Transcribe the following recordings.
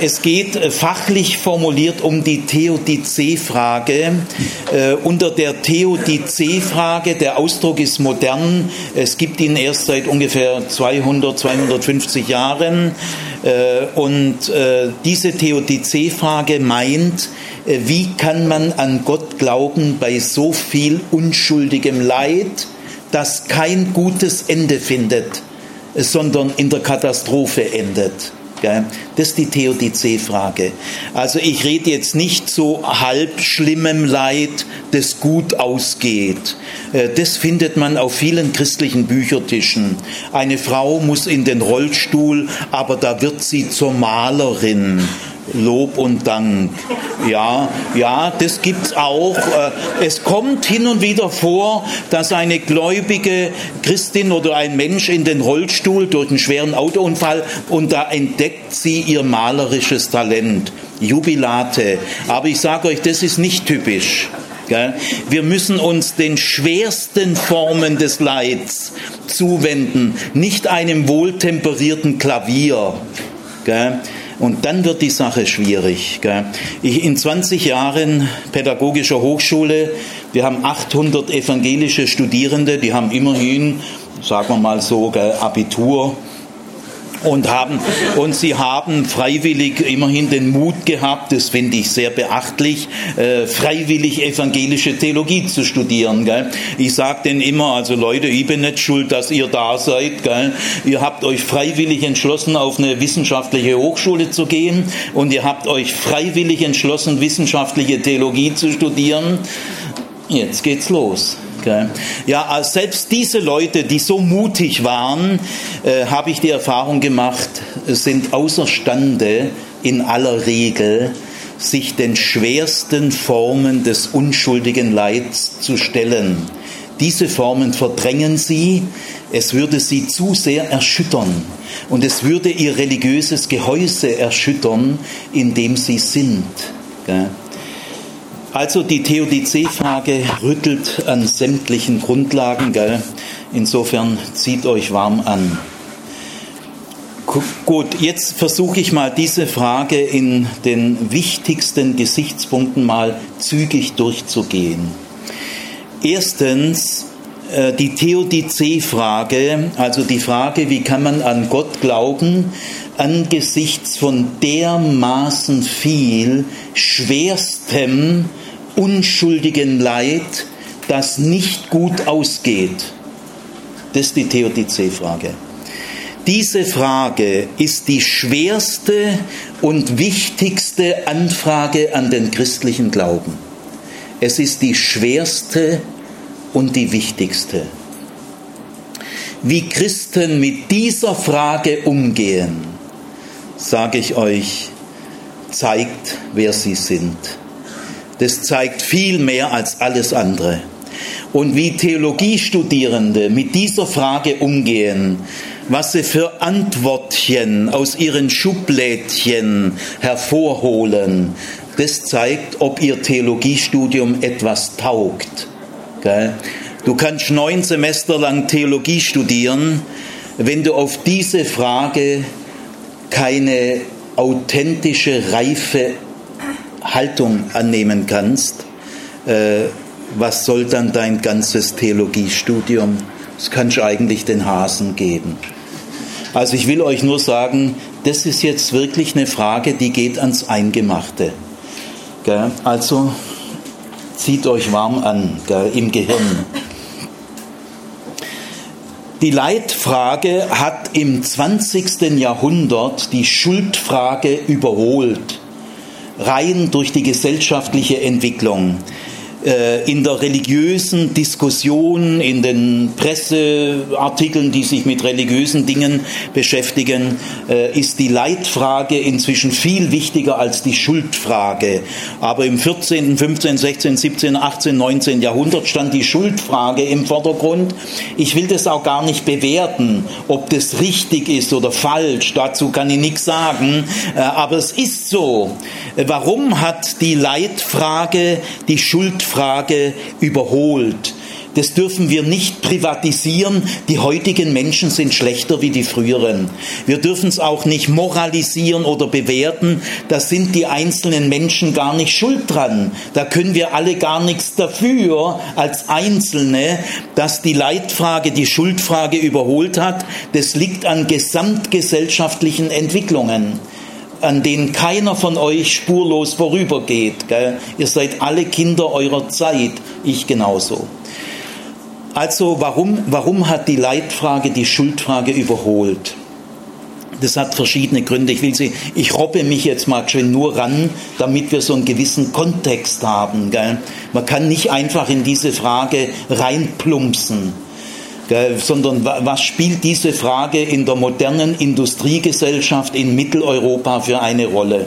Es geht äh, fachlich formuliert um die Theodizee-Frage. Äh, unter der Theodizee-Frage, der Ausdruck ist modern, es gibt ihn erst seit ungefähr 200, 250 Jahren. Äh, und äh, diese Theodizee-Frage meint, äh, wie kann man an Gott glauben bei so viel unschuldigem Leid, das kein gutes Ende findet, sondern in der Katastrophe endet. Das ist die Theodizee-Frage. Also ich rede jetzt nicht so halb schlimmem Leid, das gut ausgeht. Äh, das findet man auf vielen christlichen Büchertischen. Eine Frau muss in den Rollstuhl, aber da wird sie zur Malerin. Lob und Dank. Ja, ja, das gibt's auch. Äh, es kommt hin und wieder vor, dass eine gläubige Christin oder ein Mensch in den Rollstuhl durch einen schweren Autounfall und da entdeckt sie ihr malerisches Talent. Jubilate. Aber ich sage euch, das ist nicht typisch. Wir müssen uns den schwersten Formen des Leids zuwenden, nicht einem wohltemperierten Klavier. Und dann wird die Sache schwierig. Ich in 20 Jahren pädagogischer Hochschule, wir haben 800 evangelische Studierende, die haben immerhin, sagen wir mal so, Abitur und haben und sie haben freiwillig immerhin den Mut gehabt, das finde ich sehr beachtlich, äh, freiwillig evangelische Theologie zu studieren. Gell? Ich sage denen immer, also Leute, ich bin nicht schuld, dass ihr da seid. Gell? Ihr habt euch freiwillig entschlossen, auf eine wissenschaftliche Hochschule zu gehen und ihr habt euch freiwillig entschlossen, wissenschaftliche Theologie zu studieren. Jetzt geht's los. Ja, selbst diese Leute, die so mutig waren, äh, habe ich die Erfahrung gemacht, sind außerstande in aller Regel, sich den schwersten Formen des unschuldigen Leids zu stellen. Diese Formen verdrängen sie, es würde sie zu sehr erschüttern und es würde ihr religiöses Gehäuse erschüttern, in dem sie sind. Also die Theodizee-Frage rüttelt an sämtlichen Grundlagen. Gell? Insofern zieht euch warm an. Gut, jetzt versuche ich mal diese Frage in den wichtigsten Gesichtspunkten mal zügig durchzugehen. Erstens äh, die Theodizee-Frage, also die Frage, wie kann man an Gott glauben, angesichts von dermaßen viel schwerstem, unschuldigen Leid, das nicht gut ausgeht? Das ist die Theodizee-Frage. Diese Frage ist die schwerste und wichtigste Anfrage an den christlichen Glauben. Es ist die schwerste und die wichtigste wie Christen mit dieser Frage umgehen, sage ich euch, zeigt, wer sie sind. Das zeigt viel mehr als alles andere. Und wie Theologiestudierende mit dieser Frage umgehen, was sie für Antwortchen aus ihren Schublädchen hervorholen, das zeigt, ob ihr Theologiestudium etwas taugt. Du kannst neun Semester lang Theologie studieren, wenn du auf diese Frage keine authentische, reife Haltung annehmen kannst, äh, was soll dann dein ganzes Theologiestudium? Das kannst du eigentlich den Hasen geben. Also ich will euch nur sagen, das ist jetzt wirklich eine Frage, die geht ans Eingemachte. Also zieht euch warm an im Gehirn. Die Leitfrage hat im 20. Jahrhundert die Schuldfrage überholt, rein durch die gesellschaftliche Entwicklung. Äh, in der religiösen Diskussion, in den Presseartikeln, die sich mit religiösen Dingen beschäftigen, äh, ist die Leitfrage inzwischen viel wichtiger als die Schuldfrage. Aber im 14., 15., 16., 17., 18., 19. Jahrhundert stand die Schuldfrage im Vordergrund. Ich will das auch gar nicht bewerten, ob das richtig ist oder falsch. Dazu kann ich nichts sagen. Äh, aber es ist so. Warum hat die Leitfrage die Schuldfrage überholt? das dürfen wir nicht privatisieren. Die heutigen Menschen sind schlechter wie die früheren. Wir dürfen es auch nicht moralisieren oder bewerten. Da sind die einzelnen Menschen gar nicht schuld dran. Da können wir alle gar nichts dafür als Einzelne, dass die Leitfrage die Schuldfrage überholt hat. Das liegt an gesamtgesellschaftlichen Entwicklungen an denen keiner von euch spurlos vorübergeht. Gell? Ihr seid alle Kinder eurer Zeit, ich genauso. Also warum, warum hat die Leitfrage die Schuldfrage überholt? Das hat verschiedene Gründe. Ich will sie, ich robbe mich jetzt mal schön nur ran, damit wir so einen gewissen Kontext haben. Gell? Man kann nicht einfach in diese Frage reinplumpsen sondern was spielt diese Frage in der modernen Industriegesellschaft in Mitteleuropa für eine Rolle?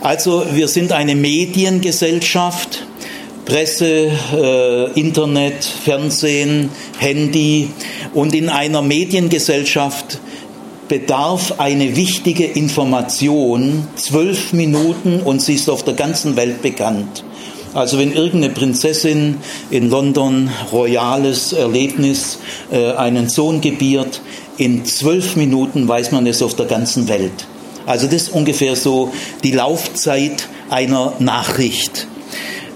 Also wir sind eine Mediengesellschaft, Presse, äh, Internet, Fernsehen, Handy und in einer Mediengesellschaft bedarf eine wichtige Information zwölf Minuten und sie ist auf der ganzen Welt bekannt. Also wenn irgendeine Prinzessin in London royales Erlebnis äh, einen Sohn gebiert, in zwölf Minuten weiß man es auf der ganzen Welt. Also das ist ungefähr so die Laufzeit einer Nachricht.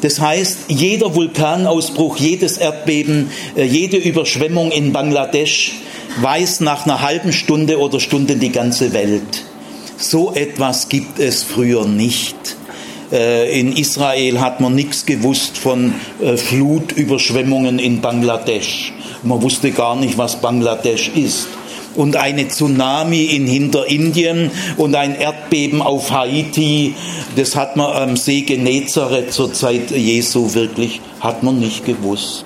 Das heißt, jeder Vulkanausbruch, jedes Erdbeben, äh, jede Überschwemmung in Bangladesch weiß nach einer halben Stunde oder Stunde die ganze Welt. So etwas gibt es früher nicht. Äh, in Israel hat man nichts gewusst von äh, Flutüberschwemmungen in Bangladesch. Man wusste gar nicht, was Bangladesch ist. Und eine Tsunami in Hinterindien und ein Erdbeben auf Haiti, das hat man am See Genezareth zur Zeit Jesu wirklich, hat man nicht gewusst.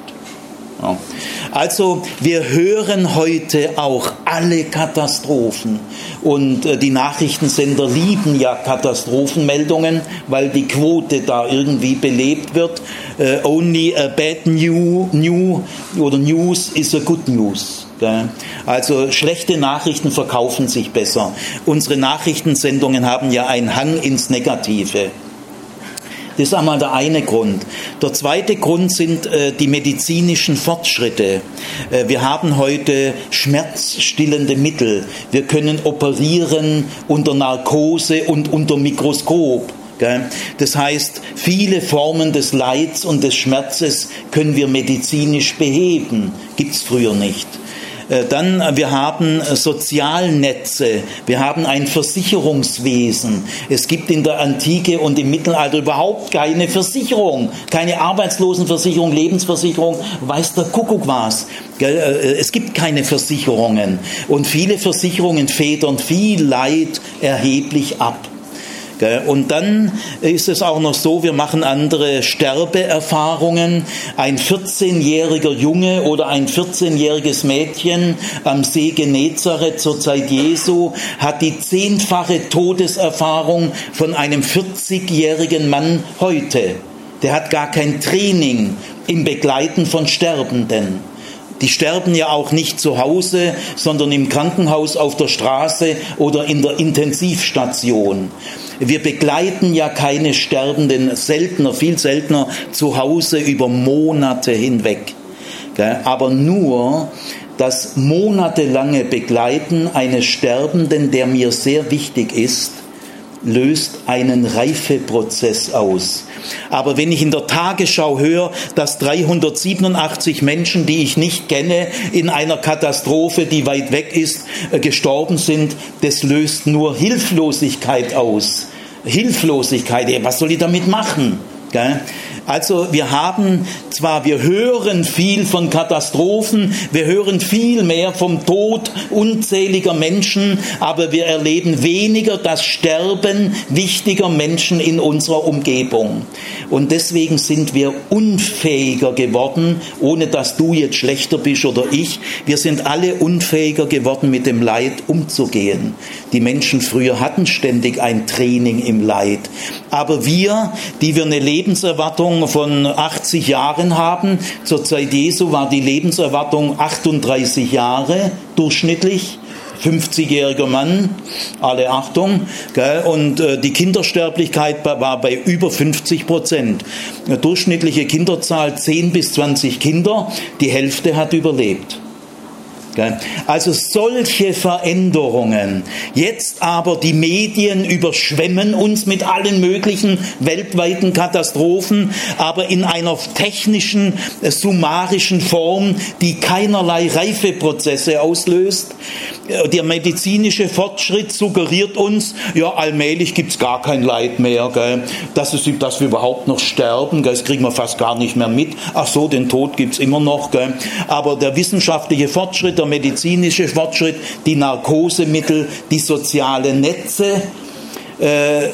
Ja. Also wir hören heute auch alle Katastrophen und äh, die Nachrichtensender lieben ja Katastrophenmeldungen, weil die Quote da irgendwie belebt wird. Uh, only a bad new, new oder news is a good news. Also schlechte Nachrichten verkaufen sich besser. Unsere Nachrichtensendungen haben ja einen Hang ins Negative. Das ist einmal der eine Grund. Der zweite Grund sind äh, die medizinischen Fortschritte. Äh, wir haben heute schmerzstillende Mittel. Wir können operieren unter Narkose und unter Mikroskop. Das heißt, viele Formen des Leids und des Schmerzes können wir medizinisch beheben. Gibt es früher nicht. Äh, dann, äh, wir haben äh, Sozialnetze, wir haben ein Versicherungswesen. Es gibt in der Antike und im Mittelalter überhaupt keine Versicherung, keine Arbeitslosenversicherung, Lebensversicherung, weiß der Kuckuck was. Es gibt keine Versicherungen und viele Versicherungen federn viel Leid erheblich ab. Und dann ist es auch noch so, wir machen andere Sterbeerfahrungen. Ein 14-jähriger Junge oder ein 14-jähriges Mädchen am See Genezareth zur Zeit Jesu hat die zehnfache Todeserfahrung von einem 40-jährigen Mann heute. Der hat gar kein Training im Begleiten von Sterbenden. Die sterben ja auch nicht zu Hause, sondern im Krankenhaus, auf der Straße oder in der Intensivstation. Wir begleiten ja keine Sterbenden seltener, viel seltener zu Hause über Monate hinweg. Aber nur das monatelange Begleiten eines Sterbenden, der mir sehr wichtig ist, löst einen Reifeprozess aus. Aber wenn ich in der Tagesschau höre, dass 387 Menschen, die ich nicht kenne, in einer Katastrophe, die weit weg ist, äh, gestorben sind, das löst nur Hilflosigkeit aus. Hilflosigkeit, was soll ich damit machen? Also wir haben zwar, wir hören viel von Katastrophen, wir hören viel mehr vom Tod unzähliger Menschen, aber wir erleben weniger das Sterben wichtiger Menschen in unserer Umgebung. Und deswegen sind wir unfähiger geworden, ohne dass du jetzt schlechter bist oder ich. Wir sind alle unfähiger geworden, mit dem Leid umzugehen. Die Menschen früher hatten ständig ein Training im Leid. Aber wir, die wir eine Lebenserwartung von 80 Jahren haben. Zur Zeit Jesu war die Lebenserwartung 38 Jahre durchschnittlich. 50-jähriger Mann, alle Achtung, gell? und äh, die Kindersterblichkeit war bei über 50 Prozent. Durchschnittliche Kinderzahl 10 bis 20 Kinder, die Hälfte hat überlebt. Also solche Veränderungen. Jetzt aber die Medien überschwemmen uns mit allen möglichen weltweiten Katastrophen, aber in einer technischen, äh, summarischen Form, die keinerlei Reifeprozesse auslöst. Äh, der medizinische Fortschritt suggeriert uns, ja, allmählich gibt es gar kein Leid mehr, gell? Dass, es, dass wir überhaupt noch sterben, gell? das kriegen wir fast gar nicht mehr mit. Ach so, den Tod gibt es immer noch. Gell? Aber der wissenschaftliche Fortschritt, der medizinische Fortschritt, die Narkosemittel, die sozialen Netze, äh,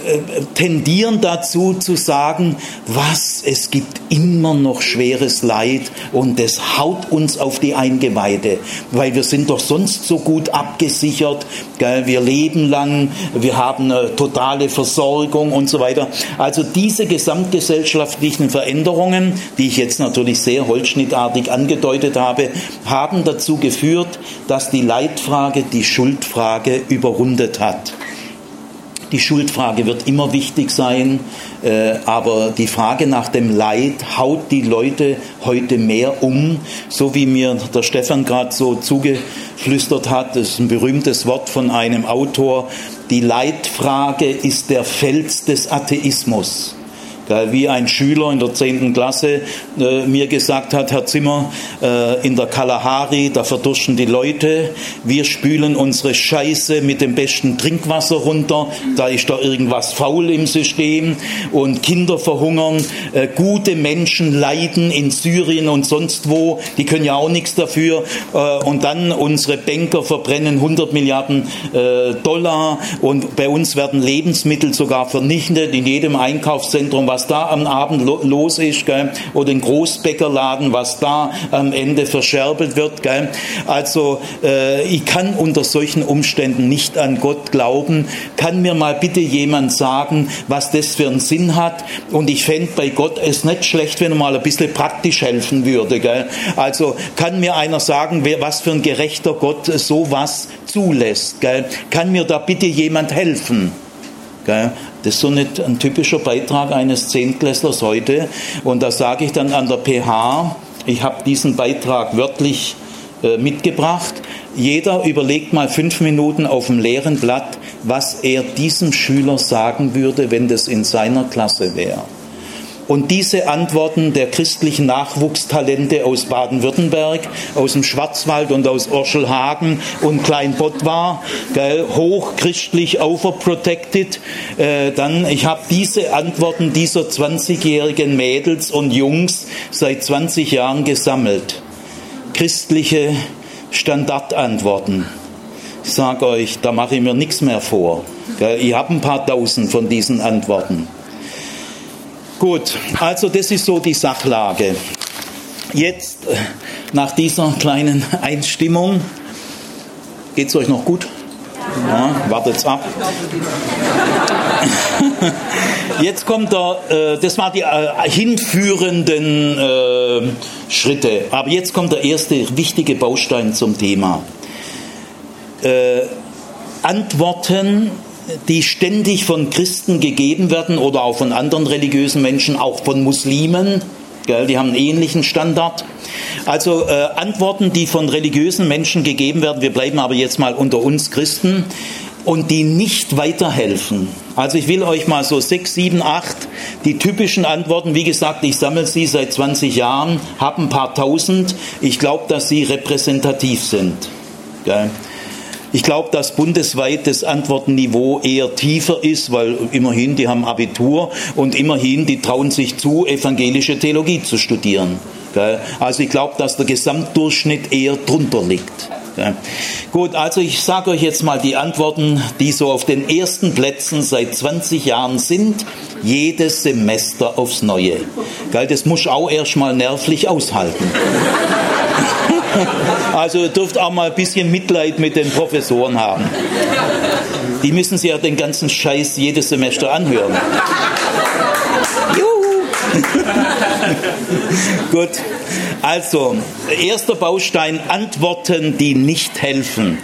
tendieren dazu zu sagen, was, es gibt immer noch schweres Leid und es haut uns auf die Eingeweide, weil wir sind doch sonst so gut abgesichert, gell? wir leben lang, wir haben eine totale Versorgung und so weiter. Also diese gesamtgesellschaftlichen Veränderungen, die ich jetzt natürlich sehr holzschnittartig angedeutet habe, haben dazu geführt, dass die Leitfrage die Schuldfrage überrundet hat. Die Schuldfrage wird immer wichtig sein, äh, aber die Frage nach dem Leid haut die Leute heute mehr um, so wie mir der Stefan gerade so zugeflüstert hat. Das ist ein berühmtes Wort von einem Autor. Die Leidfrage ist der Fels des Atheismus wie ein Schüler in der 10. Klasse äh, mir gesagt hat, Herr Zimmer, äh, in der Kalahari, da verdursten die Leute, wir spülen unsere Scheiße mit dem besten Trinkwasser runter, da ist da irgendwas faul im System. Und Kinder verhungern, äh, gute Menschen leiden in Syrien und sonst wo, die können ja auch nichts dafür. Äh, und dann unsere Banker verbrennen 100 Milliarden äh, Dollar. Und bei uns werden Lebensmittel sogar vernichtet in jedem Einkaufszentrum, was da am Abend los ist, gell? oder ein Großbäckerladen, was da am Ende verscherbelt wird. Gell? Also äh, ich kann unter solchen Umständen nicht an Gott glauben. Kann mir mal bitte jemand sagen, was das für einen Sinn hat? Und ich fände bei Gott es nicht schlecht, wenn er mal ein bisschen praktisch helfen würde. Gell? Also kann mir einer sagen, wer, was für ein gerechter Gott sowas zulässt? Gell? Kann mir da bitte jemand helfen? Das ist so nicht ein typischer Beitrag eines Zehntklässlers heute. Und da sage ich dann an der PH, ich habe diesen Beitrag wörtlich äh, mitgebracht. Jeder überlegt mal fünf Minuten auf dem leeren Blatt, was er diesem Schüler sagen würde, wenn das in seiner Klasse wäre. Und diese Antworten der christlichen Nachwuchstalente aus Baden-Württemberg, aus dem Schwarzwald und aus Orschelhagen und Kleinbottwar, hochchristlich overprotected, äh, dann, ich habe diese Antworten dieser 20-jährigen Mädels und Jungs seit 20 Jahren gesammelt. Christliche Standardantworten. Ich sage euch, da mache ich mir nichts mehr vor. Ich habe ein paar tausend von diesen Antworten. Gut, also das ist so die Sachlage. Jetzt, nach dieser kleinen Einstimmung, geht es euch noch gut? Ja, wartet's ab. Jetzt kommt der, äh, das war die äh, hinführenden äh, Schritte, aber jetzt kommt der erste wichtige Baustein zum Thema. Äh, Antworten die ständig von Christen gegeben werden oder auch von anderen religiösen Menschen, auch von Muslimen. Die haben einen ähnlichen Standard. Also äh, Antworten, die von religiösen Menschen gegeben werden, wir bleiben aber jetzt mal unter uns Christen, und die nicht weiterhelfen. Also ich will euch mal so sechs, sieben, acht, die typischen Antworten, wie gesagt, ich sammle sie seit 20 Jahren, habe ein paar tausend. Ich glaube, dass sie repräsentativ sind. Gell? Ich glaube, dass bundesweit das Antwortenniveau eher tiefer ist, weil immerhin, die haben Abitur und immerhin, die trauen sich zu, evangelische Theologie zu studieren. Also ich glaube, dass der Gesamtdurchschnitt eher drunter liegt. Gut, also ich sage euch jetzt mal die Antworten, die so auf den ersten Plätzen seit 20 Jahren sind. Jedes Semester aufs Neue. Das muss auch erst mal nervlich aushalten. Also ihr dürft auch mal ein bisschen Mitleid mit den Professoren haben. Die müssen sich ja den ganzen Scheiß jedes Semester anhören. Juhu. Gut, also erster Baustein, Antworten, die nicht helfen.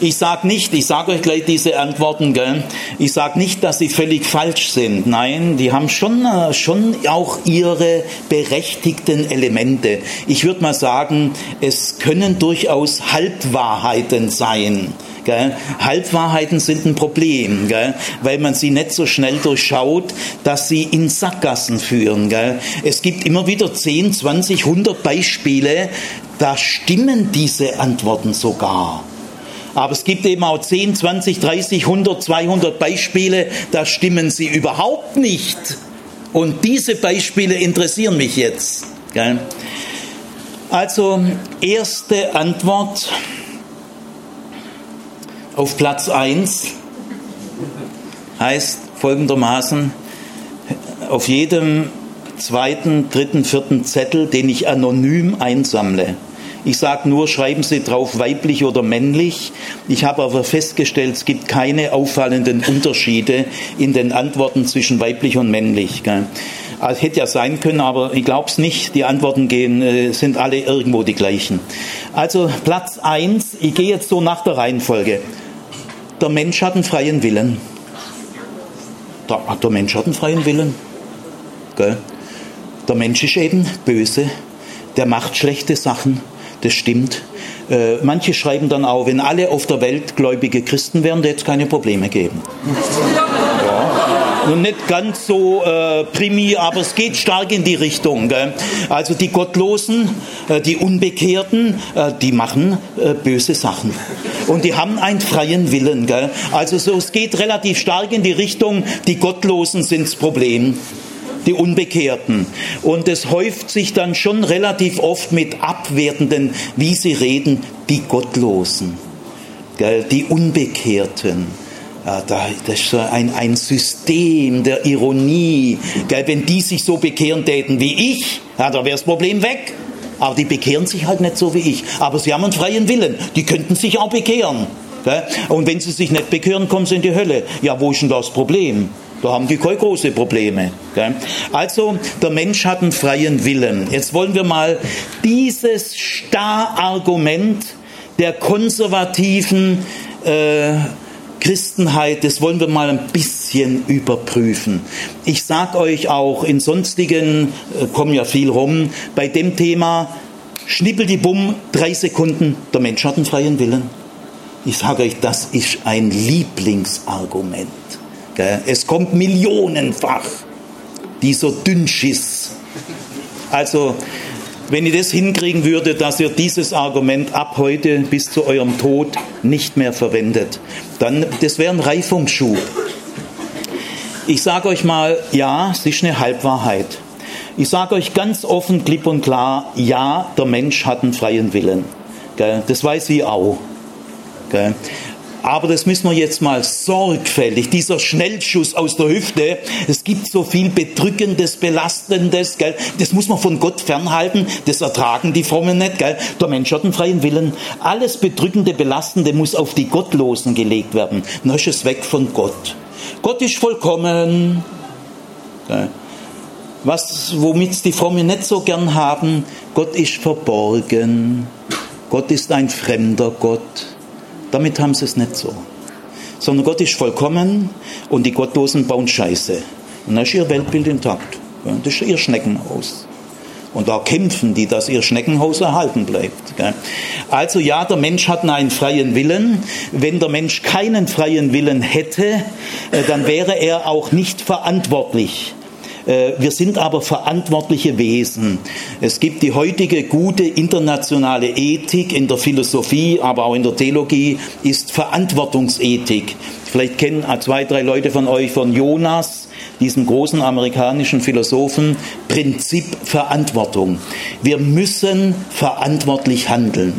Ich sage nicht, ich sage euch gleich diese Antworten, gell? ich sage nicht, dass sie völlig falsch sind. Nein, die haben schon, äh, schon auch ihre berechtigten Elemente. Ich würde mal sagen, es können durchaus Halbwahrheiten sein. Gell? Halbwahrheiten sind ein Problem, gell? weil man sie nicht so schnell durchschaut, dass sie in Sackgassen führen. Gell? Es gibt immer wieder 10, 20, 100 Beispiele, da stimmen diese Antworten sogar. Aber es gibt eben auch 10, 20, 30, 100, 200 Beispiele, da stimmen sie überhaupt nicht. Und diese Beispiele interessieren mich jetzt. Also, erste Antwort auf Platz 1 heißt folgendermaßen, auf jedem zweiten, dritten, vierten Zettel, den ich anonym einsammle, ich sage nur, schreiben Sie drauf weiblich oder männlich. Ich habe aber festgestellt, es gibt keine auffallenden Unterschiede in den Antworten zwischen weiblich und männlich. Gell. Also hätte ja sein können, aber ich glaube es nicht. Die Antworten gehen, äh, sind alle irgendwo die gleichen. Also Platz 1, ich gehe jetzt so nach der Reihenfolge. Der Mensch hat einen freien Willen. Der, der Mensch hat einen freien Willen. Gell? Der Mensch ist eben böse. Der macht schlechte Sachen das stimmt. Äh, manche schreiben dann auch, wenn alle auf der Welt gläubige Christen wären, hätte es keine Probleme geben. Ja. Und nicht ganz so äh, primi, aber es geht stark in die Richtung. Gell? Also die Gottlosen, äh, die Unbekehrten, äh, die machen äh, böse Sachen. Und die haben einen freien Willen. Gell? Also so, es geht relativ stark in die Richtung, die Gottlosen sind das Problem die Unbekehrten. Und es häuft sich dann schon relativ oft mit abwertenden, wie sie reden, die Gottlosen, die Unbekehrten. Das ist ein, ein System der Ironie. Wenn die sich so bekehren täten wie ich, da wäre das Problem weg. Aber die bekehren sich halt nicht so wie ich. Aber sie haben einen freien Willen. Die könnten sich auch bekehren. Und wenn sie sich nicht bekehren, kommen sie in die Hölle. Ja, wo ist denn das Problem? Da haben die keine große Probleme. Also der Mensch hat einen freien Willen. Jetzt wollen wir mal dieses Starrargument der konservativen äh, Christenheit, das wollen wir mal ein bisschen überprüfen. Ich sage euch auch, in sonstigen äh, kommen ja viel rum, bei dem Thema schnippel die Bumm, drei Sekunden, der Mensch hat einen freien Willen. Ich sage euch, das ist ein Lieblingsargument. Es kommt millionenfach, dieser Dünnschiss. Also, wenn ihr das hinkriegen würde, dass ihr dieses Argument ab heute bis zu eurem Tod nicht mehr verwendet, dann, das wäre ein Reifungsschub. Ich sage euch mal, ja, es ist eine Halbwahrheit. Ich sage euch ganz offen, klipp und klar, ja, der Mensch hat einen freien Willen. Das weiß ich auch. Aber das müssen wir jetzt mal sorgfältig, dieser Schnellschuss aus der Hüfte, es gibt so viel Bedrückendes, Belastendes, gell? das muss man von Gott fernhalten, das ertragen die Frommen nicht. Gell? Der Mensch hat einen freien Willen. Alles Bedrückende, Belastende muss auf die Gottlosen gelegt werden. Dann ist es weg von Gott. Gott ist vollkommen. Gell? Was, womit die Frommen nicht so gern haben, Gott ist verborgen. Gott ist ein fremder Gott. Damit haben sie es nicht so. Sondern Gott ist vollkommen und die Gottlosen bauen Scheiße. Und dann ist ihr Weltbild intakt. Das ist ihr Schneckenhaus. Und da kämpfen die, dass ihr Schneckenhaus erhalten bleibt. Also ja, der Mensch hat einen freien Willen. Wenn der Mensch keinen freien Willen hätte, äh, dann wäre er auch nicht verantwortlich wir sind aber verantwortliche Wesen. Es gibt die heutige gute internationale Ethik in der Philosophie, aber auch in der Theologie, ist Verantwortungsethik. Vielleicht kennen zwei, drei Leute von euch von Jonas, diesem großen amerikanischen Philosophen, Prinzip Verantwortung. Wir müssen verantwortlich handeln.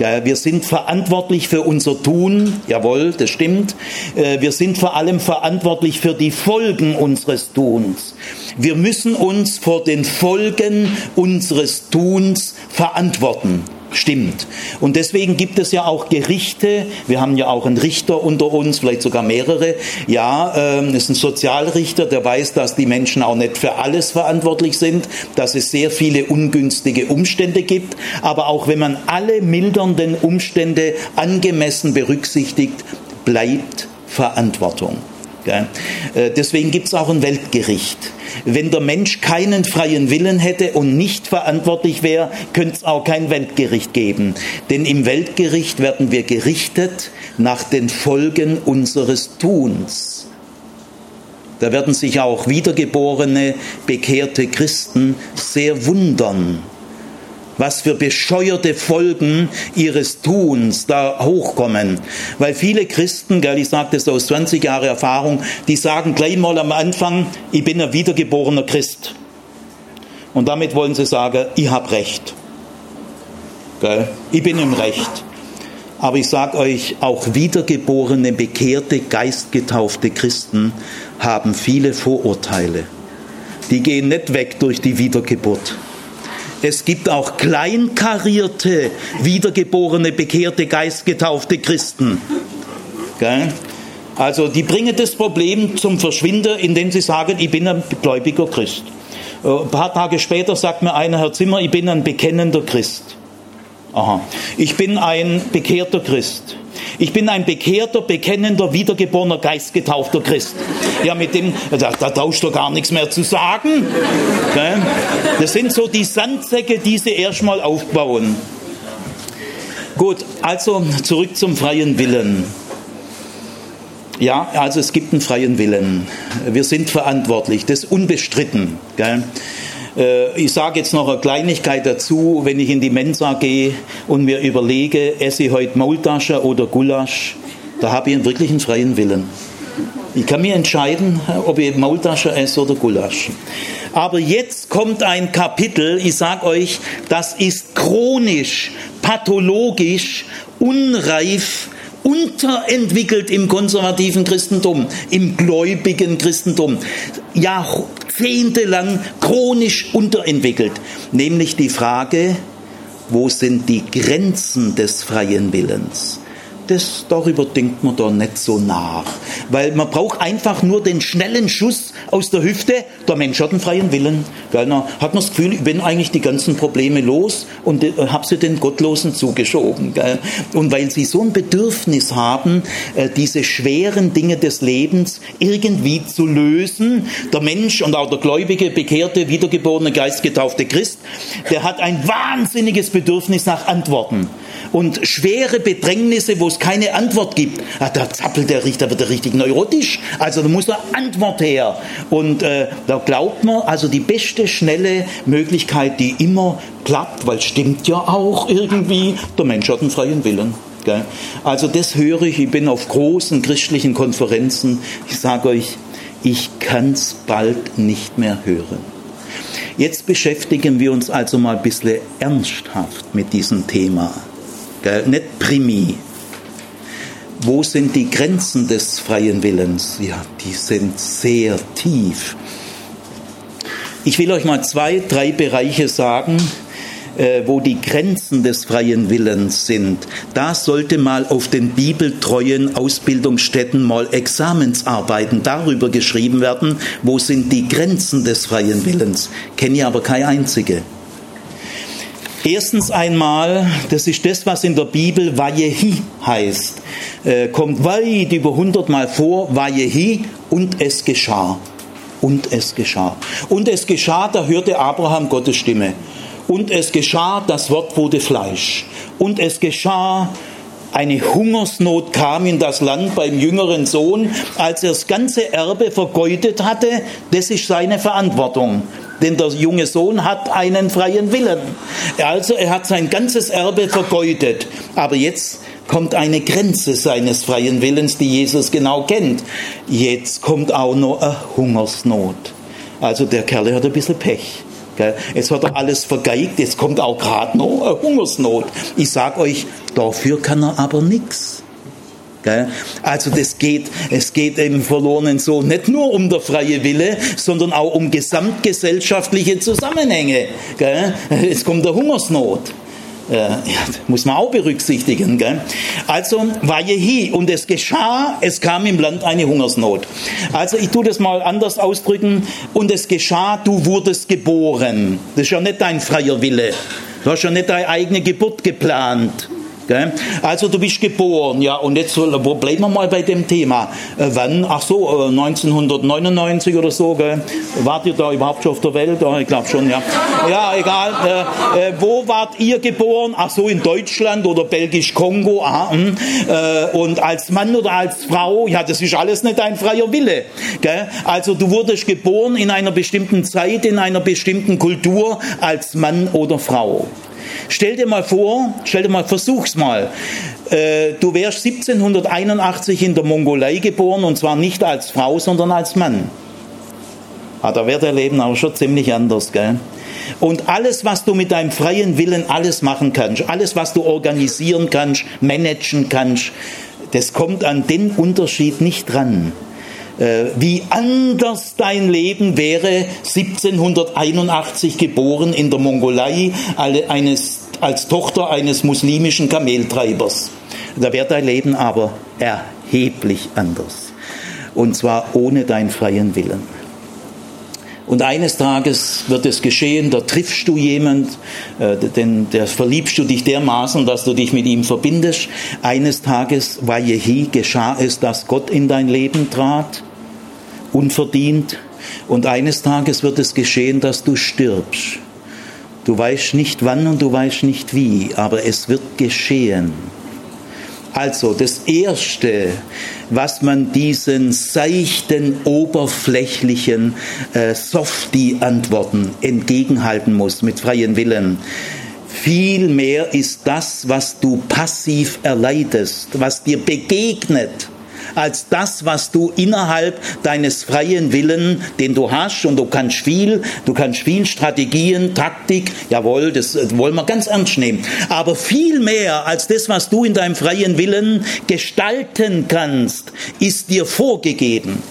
Wir sind verantwortlich für unser Tun, jawohl, das stimmt. Äh, wir sind vor allem verantwortlich für die Folgen unseres Tuns. Wir müssen uns vor den Folgen unseres Tuns verantworten. Stimmt. Und deswegen gibt es ja auch Gerichte. Wir haben ja auch einen Richter unter uns, vielleicht sogar mehrere. Ja, ähm, ist ein Sozialrichter, der weiß, dass die Menschen auch nicht für alles verantwortlich sind, dass es sehr viele ungünstige Umstände gibt. Aber auch wenn man alle mildernden Umstände angemessen berücksichtigt, bleibt Verantwortung. Äh, deswegen gibt es auch ein Weltgericht. Wenn der Mensch keinen freien Willen hätte und nicht verantwortlich wäre, könnte es auch kein Weltgericht geben. Denn im Weltgericht werden wir gerichtet nach den Folgen unseres Tuns. Da werden sich auch wiedergeborene, bekehrte Christen sehr wundern was für bescheuerte Folgen ihres Tuns da hochkommen. Weil viele Christen, gell, ich sage das aus 20 Jahren Erfahrung, die sagen gleich mal am Anfang, ich bin ein wiedergeborener Christ. Und damit wollen sie sagen, ich habe Recht. Gell? Ich bin im Recht. Aber ich sage euch, auch wiedergeborene, bekehrte, geistgetaufte Christen haben viele Vorurteile. Die gehen nicht weg durch die Wiedergeburt. Es gibt auch kleinkarierte, wiedergeborene, bekehrte, geistgetaufte Christen. Also die bringen das Problem zum Verschwinden, indem sie sagen, ich bin ein gläubiger Christ. Äh, ein paar Tage später sagt mir einer, Herr Zimmer, ich bin ein bekennender Christ. Aha. Ich bin ein bekehrter Christ. Ich bin ein bekehrter, bekennender, wiedergeborener, geistgetaufter Christ. Ja, mit dem, da, da tauscht du gar nichts mehr zu sagen. Das sind so die Sandsäcke, die sie erstmal aufbauen. Gut, also zurück zum freien Willen. Ja, also es gibt einen freien Willen. Wir sind verantwortlich, das ist unbestritten. Gell? Äh, ich sage jetzt noch eine Kleinigkeit dazu, wenn ich in die Mensa gehe und mir überlege, esse ich heute Maultasche oder Gulasch, da habe ich einen wirklichen freien Willen. Ich kann mir entscheiden, ob ich Maultasche esse oder Gulasch. Aber jetzt kommt ein Kapitel, ich sage euch, das ist chronisch, pathologisch, unreif, unterentwickelt im konservativen Christentum, im gläubigen Christentum. Jahrzehntelang chronisch unterentwickelt. Nämlich die Frage, wo sind die Grenzen des freien Willens? Das, darüber denkt man da nicht so nach. Weil man braucht einfach nur den schnellen Schuss aus der Hüfte. Der Mensch hat einen freien Willen. Gell? Dann hat man das Gefühl, ich bin eigentlich die ganzen Probleme los und äh, habe sie den Gottlosen zugeschoben. Gell? Und weil sie so ein Bedürfnis haben, äh, diese schweren Dinge des Lebens irgendwie zu lösen, der Mensch und auch der gläubige, bekehrte, wiedergeborene, geistgetaufte Christ, der hat ein wahnsinniges Bedürfnis nach Antworten und schwere Bedrängnisse, wo es keine Antwort gibt, ah, da zappelt der Richter, wird er richtig neurotisch. Also da muss eine Antwort her. Und äh, da glaubt man, also die beste, schnelle Möglichkeit, die immer klappt, weil stimmt ja auch irgendwie, der Mensch hat einen freien Willen. Also das höre ich, ich bin auf großen christlichen Konferenzen, ich sage euch, ich kann es bald nicht mehr hören. Jetzt beschäftigen wir uns also mal ein bisschen ernsthaft mit diesem Thema. Gell? Nicht Primi. Wo sind die Grenzen des freien Willens? Ja, die sind sehr tief. Ich will euch mal zwei, drei Bereiche sagen, äh, wo die Grenzen des freien Willens sind. Da sollte mal auf den bibeltreuen Ausbildungsstätten mal Examensarbeiten darüber geschrieben werden, wo sind die Grenzen des freien Willens. Kenne ich aber keine einzige. Erstens einmal, das ist das, was in der Bibel Vajehi heißt. Äh, kommt weit über hundertmal vor, Vajehi, und es geschah. Und es geschah. Und es geschah, da hörte Abraham Gottes Stimme. Und es geschah, das Wort wurde Fleisch. Und es geschah, eine Hungersnot kam in das Land beim jüngeren Sohn, als er das ganze Erbe vergeudet hatte. Das ist seine Verantwortung denn der junge Sohn hat einen freien Willen. Also er hat sein ganzes Erbe vergeudet. Aber jetzt kommt eine Grenze seines freien Willens, die Jesus genau kennt. Jetzt kommt auch noch eine Hungersnot. Also der Kerl hat ein bisschen Pech. Jetzt hat er alles vergeigt, jetzt kommt auch gerade noch eine Hungersnot. Ich sage euch, dafür kann er aber nichts. Also das geht, es geht im verlorenen Sohn nicht nur um der freie Wille, sondern auch um gesamtgesellschaftliche Zusammenhänge. Es kommt der Hungersnot. Äh, ja, muss man auch berücksichtigen. Gell? Also Vajehi und es geschah, es kam im Land eine Hungersnot. Also ich tue das mal anders ausdrücken und es geschah, du wurdest geboren. Das ist ja nicht dein freier Wille. Du hast ja nicht deine eigene Geburt geplant. Also du bist geboren, ja, und jetzt wo bleiben wir mal bei dem Thema. Äh, wann? Ach so, 1999 äh, oder so, gell? Wart ihr da überhaupt schon auf der Welt? ich glaube schon, ja. Ja, egal. Äh, äh, wo wart ihr geboren? Ach so, in Deutschland oder Belgisch-Kongo. Hm. Äh, und als Mann oder als Frau, ja, das ist alles nicht dein freier Wille. Gell? Also du wurdest geboren in einer bestimmten Zeit, in einer bestimmten Kultur als Mann oder Frau. Stell dir mal vor, stell dir mal, versuch's mal. Äh, du wärst 1781 in der Mongolei geboren und zwar nicht als Frau, sondern als Mann. Ah, da wäre dein Leben aber schon ziemlich anders, gell? Und alles, was du mit deinem freien Willen alles machen kannst, alles, was du organisieren kannst, managen kannst, das kommt an den Unterschied nicht dran äh, wie anders dein Leben wäre 1781 geboren in der Mongolei eines als Tochter eines muslimischen Kameltreibers. Da wäre dein Leben aber erheblich anders. Und zwar ohne deinen freien Willen. Und eines Tages wird es geschehen, da triffst du jemand, äh, denn der verliebst du dich dermaßen, dass du dich mit ihm verbindest. Eines Tages, Vajehi, geschah es, dass Gott in dein Leben trat, unverdient. Und eines Tages wird es geschehen, dass du stirbst. Du weißt nicht wann und du weißt nicht wie, aber es wird geschehen. Also das Erste, was man diesen seichten, oberflächlichen äh, Softie-Antworten entgegenhalten muss mit freien Willen, vielmehr ist das, was du passiv erleidest, was dir begegnet, als das, was du innerhalb deines freien Willen, den du hast, und du kannst viel, du kannst viel Strategien, Taktik, jawohl, das wollen wir ganz ernst nehmen, aber viel mehr als das, was du in deinem freien Willen gestalten kannst, ist dir vorgegeben.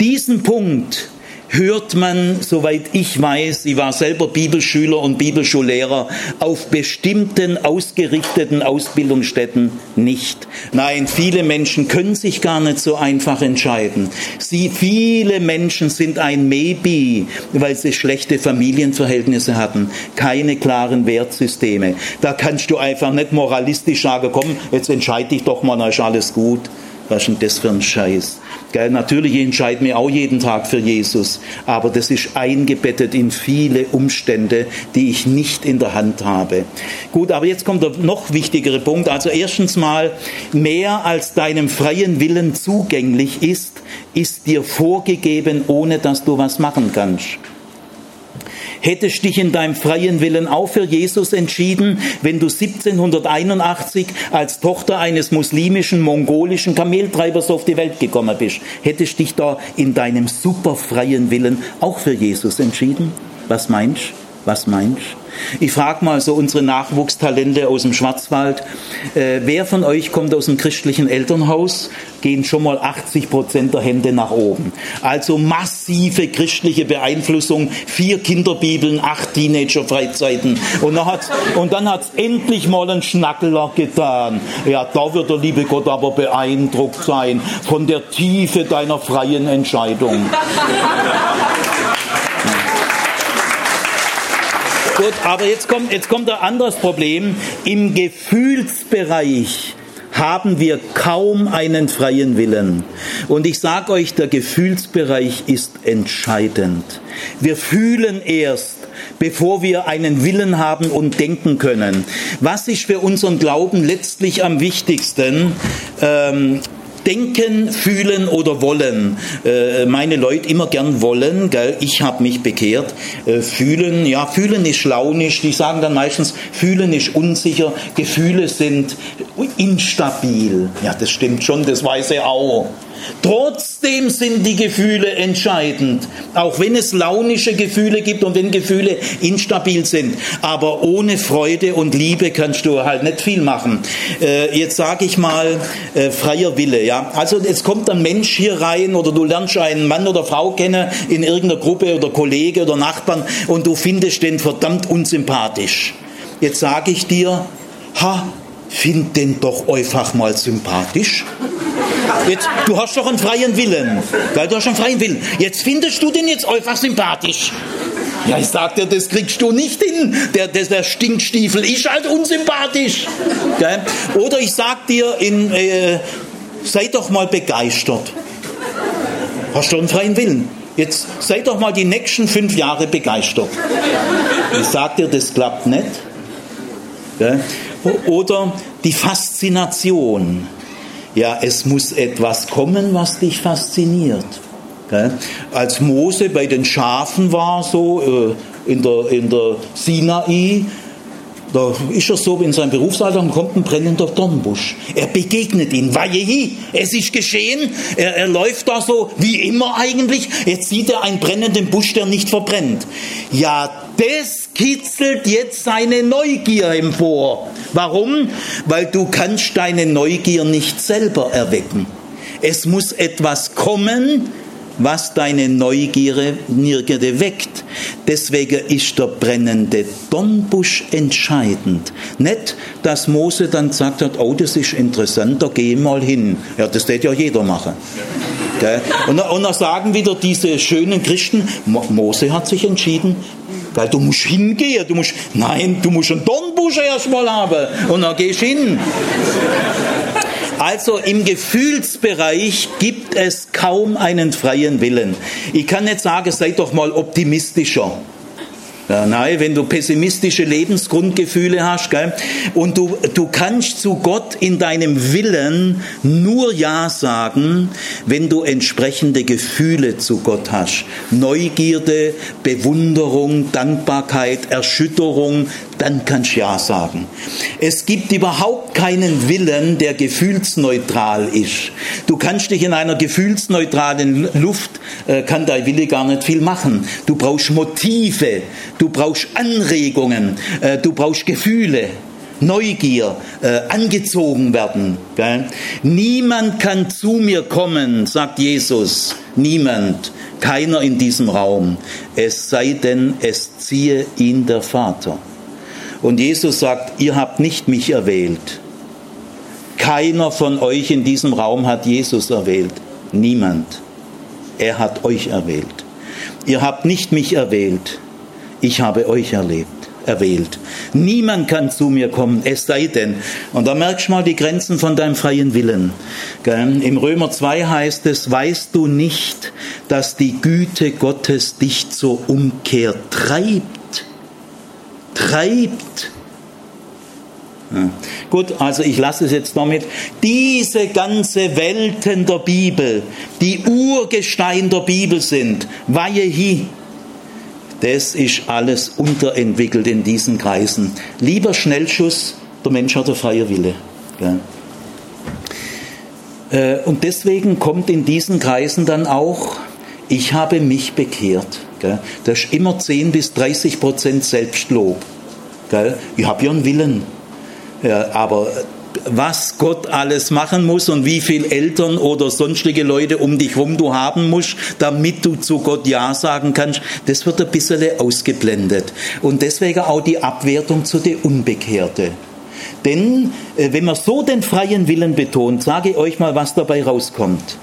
Diesen Punkt hört man, soweit ich weiß, ich war selber Bibelschüler und Bibelschullehrer, auf bestimmten ausgerichteten Ausbildungsstätten nicht. Nein, viele Menschen können sich gar nicht so einfach entscheiden. Sie, viele Menschen sind ein Maybe, weil sie schlechte Familienverhältnisse hatten, keine klaren Wertsysteme. Da kannst du einfach nicht moralistisch sagen, komm, jetzt entscheide dich doch mal, dann ist alles gut. Was ist denn das für ein Scheiß? Gell, natürlich entscheide mich auch jeden Tag für Jesus, aber das ist eingebettet in viele Umstände, die ich nicht in der Hand habe. Gut, aber jetzt kommt der noch wichtigere Punkt. Also erstens mal, mehr als deinem freien Willen zugänglich ist, ist dir vorgegeben, ohne dass du was machen kannst. Hättest dich in deinem freien Willen auch für Jesus entschieden, wenn du 1781 als Tochter eines muslimischen, mongolischen Kameltreibers auf die Welt gekommen bist? Hättest dich da in deinem superfreien Willen auch für Jesus entschieden? Was meinst? Was meinst? Ich frage mal so unsere Nachwuchstalente aus dem Schwarzwald. Äh, wer von euch kommt aus einem christlichen Elternhaus? Gehen schon mal 80 Prozent der Hände nach oben. Also massive christliche Beeinflussung. Vier Kinderbibeln, acht Teenager-Freizeiten. Und dann hat's, und dann hat's endlich mal ein Schnackler getan. Ja, da wird der liebe Gott aber beeindruckt sein von der Tiefe deiner freien Entscheidung. Gut, aber jetzt kommt, jetzt kommt ein anderes Problem. Im Gefühlsbereich haben wir kaum einen freien Willen. Und ich sage euch, der Gefühlsbereich ist entscheidend. Wir fühlen erst, bevor wir einen Willen haben und denken können. Was ist für unseren Glauben letztlich am wichtigsten? Ähm, denken, fühlen oder wollen. Äh, meine Leute immer gern wollen, gell? ich habe mich bekehrt. Äh, fühlen, ja, fühlen ist launisch, die sagen dann meistens, fühlen ist unsicher, Gefühle sind instabil. Ja, das stimmt schon, das weiß er auch. Trotzdem sind die Gefühle entscheidend, auch wenn es launische Gefühle gibt und wenn Gefühle instabil sind. Aber ohne Freude und Liebe kannst du halt nicht viel machen. Äh, jetzt sage ich mal äh, freier Wille. Ja, also es kommt ein Mensch hier rein oder du lernst einen Mann oder Frau kennen in irgendeiner Gruppe oder Kollege oder Nachbarn und du findest den verdammt unsympathisch Jetzt sage ich dir, ha, find den doch einfach mal sympathisch. Jetzt, du hast doch einen freien Willen. Gell? Du hast einen freien Willen. Jetzt findest du den jetzt einfach sympathisch. Ja, ich sag dir, das kriegst du nicht hin. Der, der, der Stinkstiefel ist halt unsympathisch. Gell? Oder ich sag dir, in, äh, sei doch mal begeistert. Hast du einen freien Willen? Jetzt sei doch mal die nächsten fünf Jahre begeistert. Ich sag dir, das klappt nicht. Gell? Oder die Faszination. Ja, es muss etwas kommen, was dich fasziniert. Als Mose bei den Schafen war, so äh, in der, in der Sinai, da ist er so in seinem Berufsalter und kommt ein brennender Dornbusch. Er begegnet ihn. Vajehi, es ist geschehen. Er, er läuft da so wie immer eigentlich. Jetzt sieht er einen brennenden Busch, der nicht verbrennt. Ja, das kitzelt jetzt seine Neugier empor. Warum? Weil du kannst deine Neugier nicht selber erwecken. Es muss etwas kommen, was deine Neugierde weckt. Deswegen ist der brennende Dornbusch entscheidend. Nicht, dass Mose dann gesagt hat, oh, das ist interessant, da geh mal hin. Ja, das wird ja jeder machen. Und, und dann sagen wieder diese schönen Christen, Mose hat sich entschieden, weil du musst hingehen, du musst, nein, du musst einen Dornbusch erstmal haben und dann gehst du hin. Also im Gefühlsbereich gibt es kaum einen freien Willen. Ich kann nicht sagen, seid doch mal optimistischer. Ja, nein, wenn du pessimistische Lebensgrundgefühle hast, gell, und du, du kannst zu Gott in deinem Willen nur Ja sagen, wenn du entsprechende Gefühle zu Gott hast. Neugierde, Bewunderung, Dankbarkeit, Erschütterung, dann kannst du Ja sagen. Es gibt überhaupt keinen Willen, der gefühlsneutral ist. Du kannst dich in einer gefühlsneutralen Luft, äh, kann dein Wille gar nicht viel machen. Du brauchst Motive, du brauchst Anregungen, äh, du brauchst Gefühle. Neugier, äh, angezogen werden. Gell? Niemand kann zu mir kommen, sagt Jesus. Niemand, keiner in diesem Raum. Es sei denn, es ziehe ihn der Vater. Und Jesus sagt, ihr habt nicht mich erwählt. Keiner von euch in diesem Raum hat Jesus erwählt. Niemand. Er hat euch erwählt. Ihr habt nicht mich erwählt. Ich habe euch erlebt erwählt. Niemand kann zu mir kommen, es sei denn. Und da merkst du mal die Grenzen von deinem freien Willen. Im Römer 2 heißt es, weißt du nicht, dass die Güte Gottes dich zur Umkehr treibt? Treibt. Gut, also ich lasse es jetzt damit. Diese ganze Welten der Bibel, die Urgestein der Bibel sind, Weihehi, das ist alles unterentwickelt in diesen Kreisen. Lieber Schnellschuss, der Mensch hat ein freier Wille. Äh, und deswegen kommt in diesen Kreisen dann auch, ich habe mich bekehrt. Das ist immer 10 bis 30 Prozent Selbstlob. Ich habe ja einen Willen. aber was Gott alles machen muss und wie viele Eltern oder sonstige Leute um dich herum du haben musst, damit du zu Gott Ja sagen kannst, das wird ein bisschen ausgeblendet. Und deswegen auch die Abwertung zu den Unbekehrten. Denn äh, wenn man so den freien Willen betont, sage ich euch mal, was dabei rauskommt.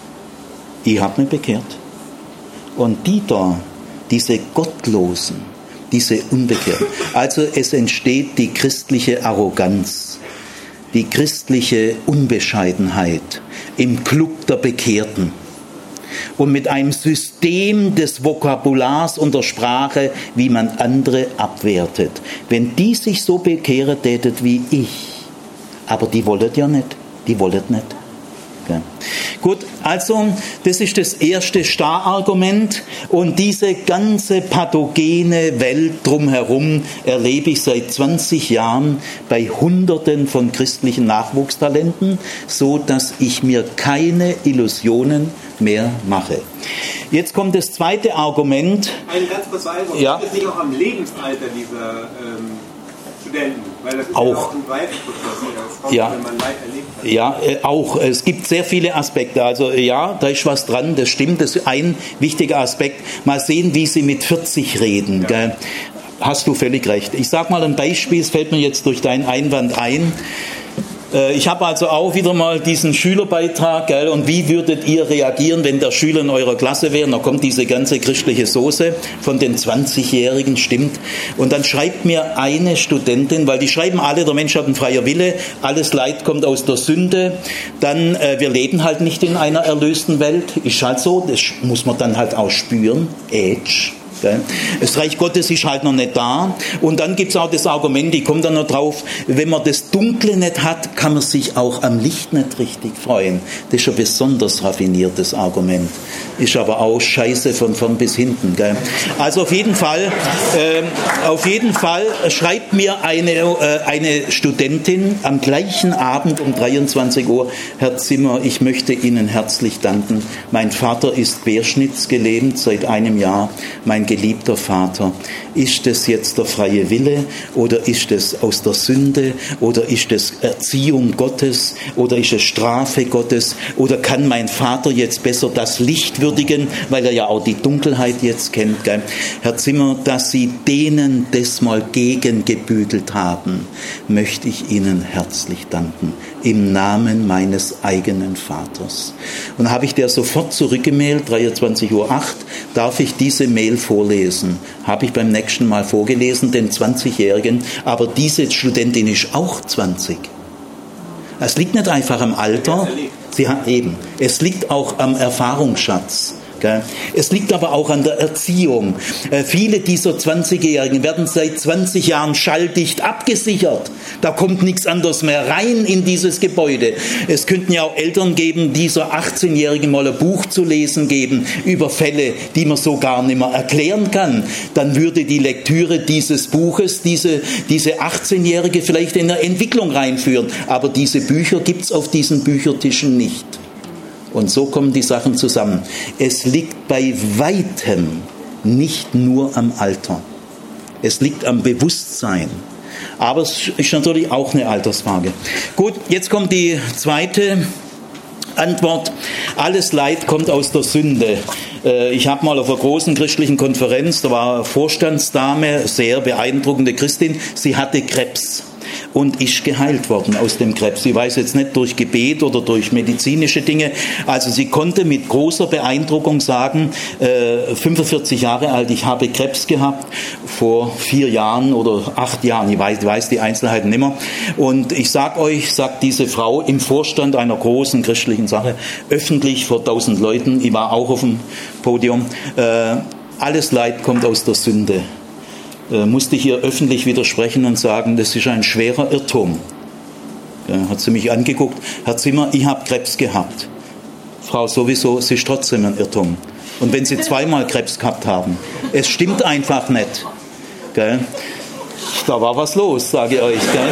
Ich habe mich bekehrt. Und die diese Gottlosen, diese Unbekehrten. Also es entsteht die christliche Arroganz, die christliche Unbescheidenheit im Club der Bekehrten. Und mit einem System des Vokabulars und der Sprache, wie man andere abwertet. Wenn die sich so bekehren tätet wie ich, aber die wollen ja nicht, die wollen nicht. Okay. Gut, also das ist das erste Starargument und diese ganze pathogene Welt drumherum erlebe ich seit 20 Jahren bei Hunderten von christlichen Nachwuchstalenten, so dass ich mir keine Illusionen mehr mache. Jetzt kommt das zweite Argument. Ein ganz kurzer Einwurf. Ja. Ist nicht auch am Lebensalter dieser ähm Studenten, auch, ja ja, äh, auch. Es gibt sehr viele Aspekte. Also ja, da ist was dran, das stimmt. Das ist ein wichtiger Aspekt. Mal sehen, wie Sie mit 40 reden. Ja. hast du völlig recht. Ich sage mal ein Beispiel, es fällt mir jetzt durch deinen Einwand ein. Äh, ich habe also auch wieder mal diesen Schülerbeitrag, gell, und wie würdet ihr reagieren, wenn der Schüler in eurer Klasse wäre? Da kommt diese ganze christliche Soße von den 20-Jährigen, stimmt. Und dann schreibt mir eine Studentin, weil die schreiben alle, der Mensch hat einen freier Wille, alles Leid kommt aus der Sünde, dann, äh, wir leben halt nicht in einer erlösten Welt, ist halt so, das muss man dann halt auch spüren, Edge. Das Reich Gottes ist halt noch nicht da. Und dann gibt es auch das Argument, ich komme da noch drauf, wenn man das Dunkle nicht hat, kann man sich auch am Licht nicht richtig freuen. Das ist ein besonders raffiniertes Argument. Ist aber auch scheiße von vorn bis hinten. Gell? Also auf jeden Fall, äh, auf jeden Fall schreibt mir eine, äh, eine Studentin am gleichen Abend um 23 Uhr, Herr Zimmer, ich möchte Ihnen herzlich danken. Mein Vater ist querschnittsgelähmt seit einem Jahr. Mein geliebter Vater, ist es jetzt der freie Wille oder ist es aus der Sünde oder ist es Erziehung Gottes oder ist es Strafe Gottes oder kann mein Vater jetzt besser das Licht würdigen, weil er ja auch die Dunkelheit jetzt kennt. Gell? Herr Zimmer, dass Sie denen das mal gegengebügelt haben, möchte ich Ihnen herzlich danken im Namen meines eigenen Vaters. Und habe ich der sofort zurückgemailt, 23.08 Uhr, darf ich diese Mail vorlesen? Habe ich beim nächsten Mal vorgelesen, den 20-Jährigen, aber diese Studentin ist auch 20. Es liegt nicht einfach am Alter, sie hat eben, es liegt auch am Erfahrungsschatz. Es liegt aber auch an der Erziehung. Äh, viele dieser 20-Jährigen werden seit 20 Jahren schalldicht abgesichert. Da kommt nichts anderes mehr rein in dieses Gebäude. Es könnten ja auch Eltern geben, dieser 18-Jährigen mal ein Buch zu lesen geben über Fälle, die man so gar nicht mehr erklären kann. Dann würde die Lektüre dieses Buches diese, diese 18-Jährige vielleicht in eine Entwicklung reinführen. Aber diese Bücher gibt es auf diesen Büchertischen nicht. Und so kommen die Sachen zusammen. Es liegt bei weitem nicht nur am Alter. Es liegt am Bewusstsein. Aber es ist natürlich auch eine Altersfrage. Gut, jetzt kommt die zweite Antwort. Alles Leid kommt aus der Sünde. Äh, ich habe mal auf einer großen christlichen Konferenz, da war Vorstandsdame, sehr beeindruckende Christin, sie hatte Krebs und ist geheilt worden aus dem Krebs. Sie weiß jetzt nicht durch Gebet oder durch medizinische Dinge. Also sie konnte mit großer Beeindruckung sagen, äh, 45 Jahre alt, ich habe Krebs gehabt vor vier Jahren oder acht Jahren, ich weiß, weiß die Einzelheiten nicht mehr. Und ich sag euch, sagt diese Frau im Vorstand einer großen christlichen Sache, öffentlich vor tausend Leuten, ich war auch auf dem Podium, äh, alles Leid kommt aus der Sünde. Äh, musste hier öffentlich widersprechen und sagen, das ist ein schwerer Irrtum. Ja, hat sie mich angeguckt, Herr Zimmer, ich habe Krebs gehabt. Frau, sowieso, es ist trotzdem ein Irrtum. Und wenn Sie zweimal Krebs gehabt haben, es stimmt einfach nicht. Gell? Da war was los, sage ich euch. Gell?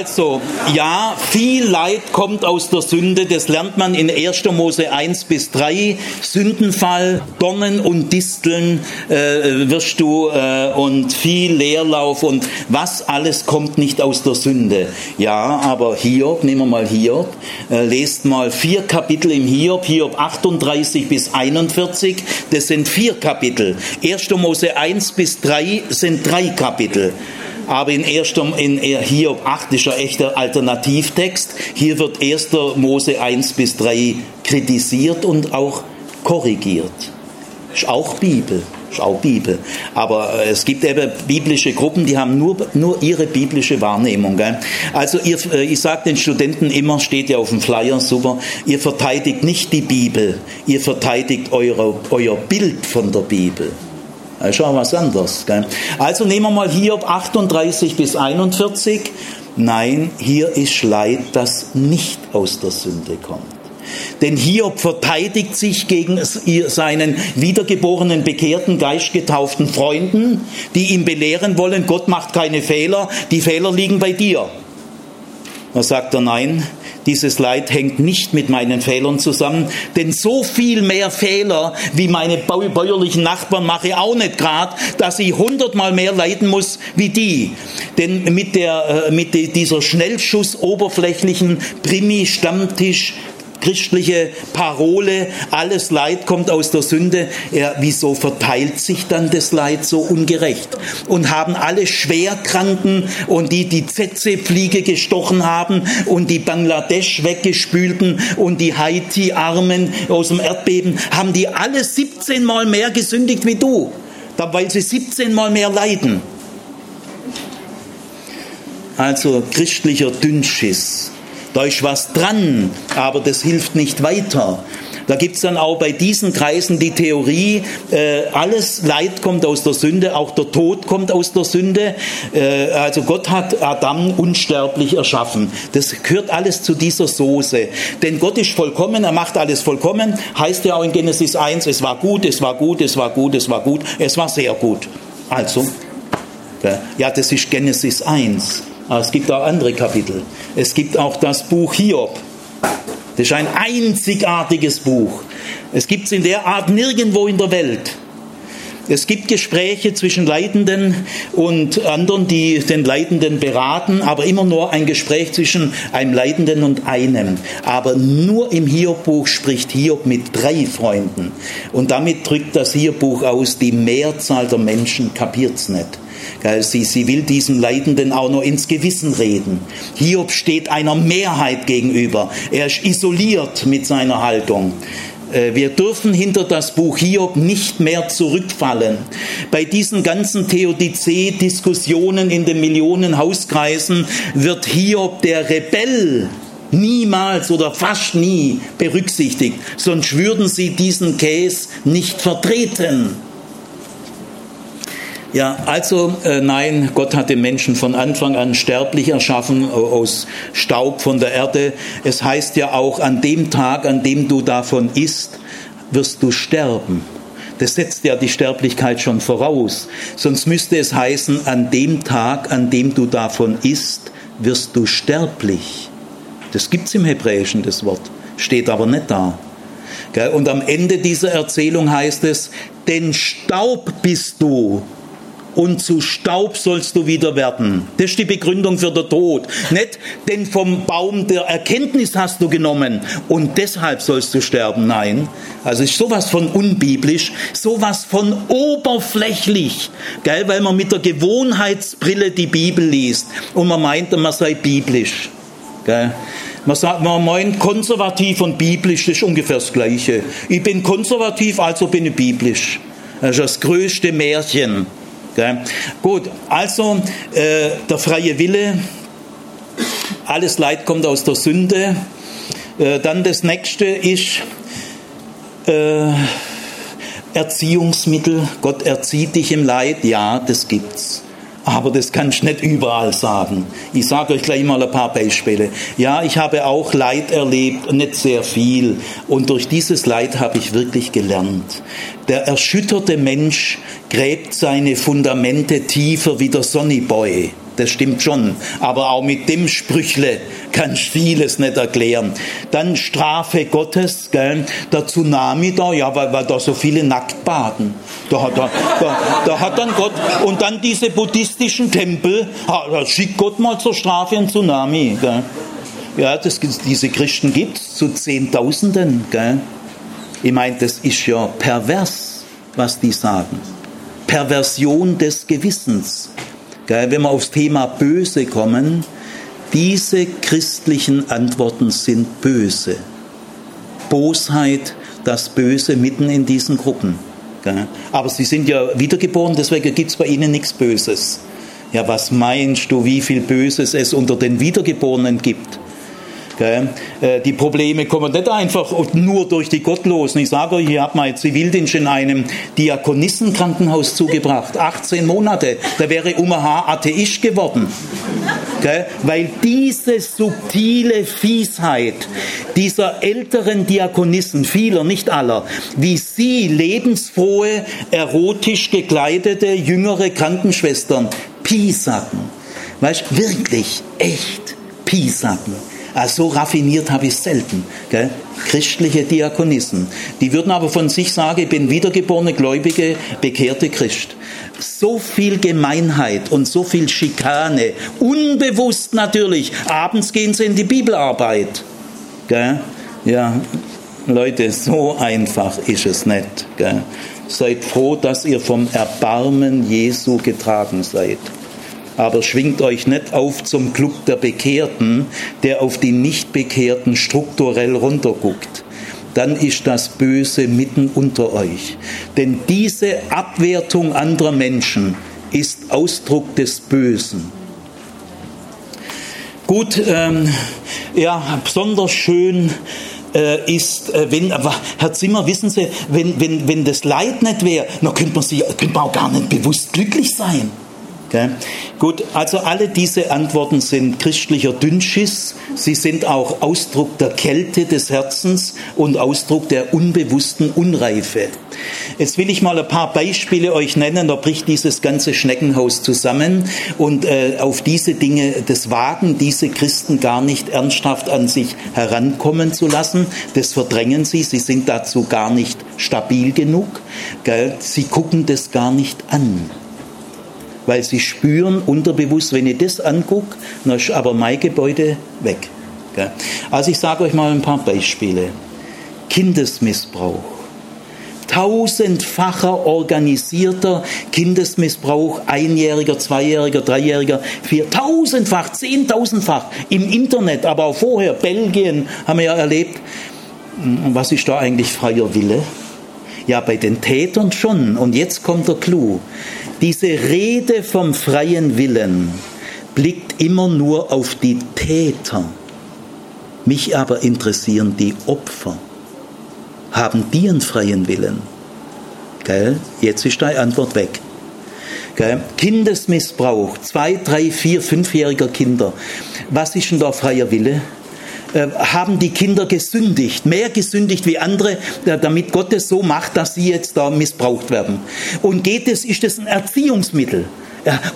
Also, ja, viel Leid kommt aus der Sünde, das lernt man in 1. Mose 1 bis 3. Sündenfall, Dornen und Disteln äh, wirst du äh, und viel Leerlauf und was alles kommt nicht aus der Sünde. Ja, aber Hiob, nehmen wir mal Hiob, äh, lest mal vier Kapitel im Hiob, Hiob 38 bis 41, das sind vier Kapitel. 1. Mose 1 bis 3 sind drei Kapitel aber in, erster, in Hiob 8 ist ein echter Alternativtext. Hier wird 1. Mose 1 bis 3 kritisiert und auch korrigiert. Ist auch Bibel. Ist auch Bibel. Aber äh, es gibt eben biblische Gruppen, die haben nur, nur ihre biblische Wahrnehmung. Gell? Also ihr, äh, ich sage den Studenten immer, steht ja auf dem Flyer, super, ihr verteidigt nicht die Bibel, ihr verteidigt eure, euer Bild von der Bibel. Das ist auch was anderes. Gell? Also nehmen wir mal Hiob 38 bis 41. Nein, hier ist Leid, das nicht aus der Sünde kommt. Denn Hiob verteidigt sich gegen seinen wiedergeborenen, bekehrten, geistgetauften Freunden, die ihn belehren wollen, Gott macht keine Fehler, die Fehler liegen bei dir. Da sagt er, nein, dieses Leid hängt nicht mit meinen Fehlern zusammen, denn so viel mehr Fehler wie meine bäuerlichen Nachbarn mache ich auch nicht gerade, dass ich hundertmal mehr leiden muss wie die. Denn mit, der, äh, mit dieser Schnellschuss oberflächlichen Primi-Stammtisch christliche Parole, alles Leid kommt aus der Sünde. Ja, wieso verteilt sich dann das Leid so ungerecht? Und haben alle Schwerkranken und die die Tsetse-Fliege gestochen haben und die Bangladesch weggespülten und die Haiti-Armen aus dem Erdbeben, haben die alle 17 Mal mehr gesündigt wie du, weil sie 17 Mal mehr leiden. Also christlicher Dünnschiss. Da ist was dran, aber das hilft nicht weiter. Da gibt es dann auch bei diesen Kreisen die Theorie, äh, alles Leid kommt aus der Sünde, auch der Tod kommt aus der Sünde. Äh, also Gott hat Adam unsterblich erschaffen. Das gehört alles zu dieser Soße. Denn Gott ist vollkommen, er macht alles vollkommen. Heißt ja auch in Genesis 1, es war gut, es war gut, es war gut, es war gut, es war sehr gut. Also, ja, das ist Genesis 1. Aber es gibt auch andere Kapitel. Es gibt auch das Buch Hiob. Das ist ein einzigartiges Buch. Es gibt es in der Art nirgendwo in der Welt. Es gibt Gespräche zwischen Leidenden und anderen, die den Leidenden beraten, aber immer nur ein Gespräch zwischen einem Leidenden und einem. Aber nur im Hiob-Buch spricht Hiob mit drei Freunden. Und damit drückt das Hiob-Buch aus, die Mehrzahl der Menschen kapiert es nicht. Sie, sie will diesem Leidenden auch nur ins Gewissen reden. Hiob steht einer Mehrheit gegenüber. Er ist isoliert mit seiner Haltung. Äh, wir dürfen hinter das Buch Hiob nicht mehr zurückfallen. Bei diesen ganzen Theodizee-Diskussionen in den Millionen Hauskreisen wird Hiob der Rebell niemals oder fast nie berücksichtigt, sonst würden sie diesen Case nicht vertreten. Ja, also äh, nein, Gott hat den Menschen von Anfang an sterblich erschaffen, aus Staub von der Erde. Es heißt ja auch, an dem Tag, an dem du davon isst, wirst du sterben. Das setzt ja die Sterblichkeit schon voraus. Sonst müsste es heißen, an dem Tag, an dem du davon isst, wirst du sterblich. Das gibt's im Hebräischen, das Wort, steht aber nicht da. Und am Ende dieser Erzählung heißt es, denn Staub bist du und zu Staub sollst du wieder werden. Das ist die Begründung für den Tod. Nicht, denn vom Baum der Erkenntnis hast du genommen und deshalb sollst du sterben. Nein. Also ist sowas von unbiblisch, sowas von oberflächlich, gell, weil man mit der Gewohnheitsbrille die Bibel liest und man meint, man sei biblisch. Gell. Man, sagt, man meint, konservativ und biblisch ist ungefähr das Gleiche. Ich bin konservativ, also bin ich biblisch. Das ist das größte Märchen. Gell? Gut, also äh, der freie Wille, alles Leid kommt aus der Sünde. Äh, dann das nächste ist äh, Erziehungsmittel. Gott erzieht dich im Leid. Ja, das gibt's. Aber das kann ich nicht überall sagen. Ich sage euch gleich mal ein paar Beispiele. Ja, ich habe auch Leid erlebt, nicht sehr viel. Und durch dieses Leid habe ich wirklich gelernt. Der erschütterte Mensch gräbt seine Fundamente tiefer wie der Sonnyboy das stimmt schon. Aber auch mit dem Sprüchle kannst du vieles nicht erklären. Dann Strafe Gottes, gell? der Tsunami da, ja, weil, weil da so viele nackt baden. Da hat, da, da, da hat dann Gott, und dann diese buddhistischen Tempel, da schickt Gott mal zur Strafe einen Tsunami. Gell? Ja, das, diese Christen gibt es zu Zehntausenden. Gell? Ich meine, das ist ja pervers, was die sagen. Perversion des Gewissens wenn wir aufs Thema Böse kommen, diese christlichen Antworten sind böse. Bosheit, das Böse mitten in diesen Gruppen. Aber sie sind ja wiedergeboren, deswegen gibt es bei ihnen nichts Böses. Ja, was meinst du, wie viel Böses es unter den Wiedergeborenen gibt? Äh, die Probleme kommen nicht einfach nur durch die Gottlosen. Ich sage euch, ich habe mal Zivildienst in einem Diakonissenkrankenhaus zugebracht. 18 Monate. Da wäre Umaha Atheist geworden. Weil diese subtile Fiesheit dieser älteren Diakonissen, vieler, nicht aller, wie sie lebensfrohe, erotisch gekleidete, jüngere Krankenschwestern piesacken. Weißt wirklich, echt piesacken so raffiniert habe ich es selten. Gell? Christliche Diakonissen. Die würden aber von sich sagen, ich bin wiedergeborene, gläubige, bekehrte Christ. So viel Gemeinheit und so viel Schikane, unbewusst natürlich. Abends gehen sie in die Bibelarbeit. Gell? Ja, Leute, so einfach ist es nicht. Gell? Seid froh, dass ihr vom Erbarmen Jesu getragen seid. Aber schwingt euch nicht auf zum Club der Bekehrten, der auf die Nichtbekehrten strukturell runterguckt. Dann ist das Böse mitten unter euch. Denn diese Abwertung anderer Menschen ist Ausdruck des Bösen. Gut, ähm, ja, besonders schön äh, ist, äh, wenn, Herr Zimmer, wissen Sie, wenn, wenn, wenn das Leid nicht wäre, dann könnte man, sie, könnte man auch gar nicht bewusst glücklich sein. Okay. Gut, also alle diese Antworten sind christlicher Dünnschiss. Sie sind auch Ausdruck der Kälte des Herzens und Ausdruck der unbewussten Unreife. Jetzt will ich mal ein paar Beispiele euch nennen, da bricht dieses ganze Schneckenhaus zusammen und äh, auf diese Dinge, das Wagen diese Christen gar nicht ernsthaft an sich herankommen zu lassen, das verdrängen sie, sie sind dazu gar nicht stabil genug, gell? sie gucken das gar nicht an weil sie spüren unterbewusst, wenn ich das angucke, dann ist aber mein Gebäude weg. Also ich sage euch mal ein paar Beispiele. Kindesmissbrauch. Tausendfacher organisierter Kindesmissbrauch, einjähriger, zweijähriger, dreijähriger, viertausendfach, zehntausendfach im Internet, aber auch vorher, Belgien haben wir ja erlebt. Was ist da eigentlich freier Wille? Ja, bei den Tätern schon. Und jetzt kommt der Clou. Diese Rede vom freien Willen blickt immer nur auf die Täter. Mich aber interessieren die Opfer. Haben die einen freien Willen? Gell? Jetzt ist deine Antwort weg. Gell? Kindesmissbrauch, zwei, drei, vier, fünfjähriger Kinder. Was ist denn da freier Wille? Äh, haben die Kinder gesündigt, mehr gesündigt wie andere, äh, damit Gott es so macht, dass sie jetzt da missbraucht werden. Und geht es, ist es ein Erziehungsmittel.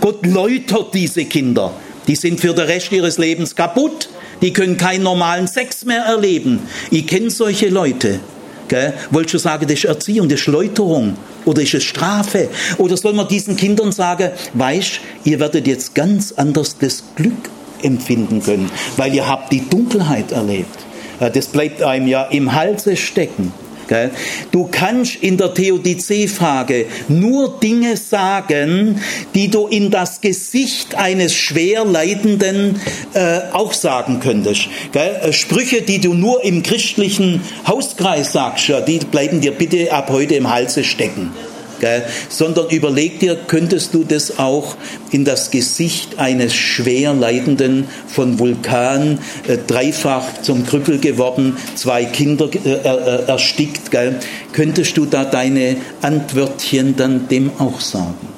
Gott läutert diese Kinder. Die sind für den Rest ihres Lebens kaputt. Die können keinen normalen Sex mehr erleben. Ich kenne solche Leute. Gell? Wolltest du sagen, das ist Erziehung, das ist Läuterung oder ist es Strafe? Oder soll man diesen Kindern sagen, weißt, ihr werdet jetzt ganz anders das Glück empfinden können, weil ihr habt die Dunkelheit erlebt. Das bleibt einem ja im Halse stecken. Du kannst in der Theodizee-Frage nur Dinge sagen, die du in das Gesicht eines schwer Leidenden äh, auch sagen könntest. Äh, Sprüche, die du nur im christlichen Hauskreis sagst, die bleiben dir bitte ab heute im Halse stecken gell? sondern überleg dir, könntest du das auch in das Gesicht eines schwer Leidenden von Vulkan, äh, dreifach zum Krüppel geworden, zwei Kinder äh, äh, erstickt, gell? könntest du da deine Antwörtchen dann dem auch sagen?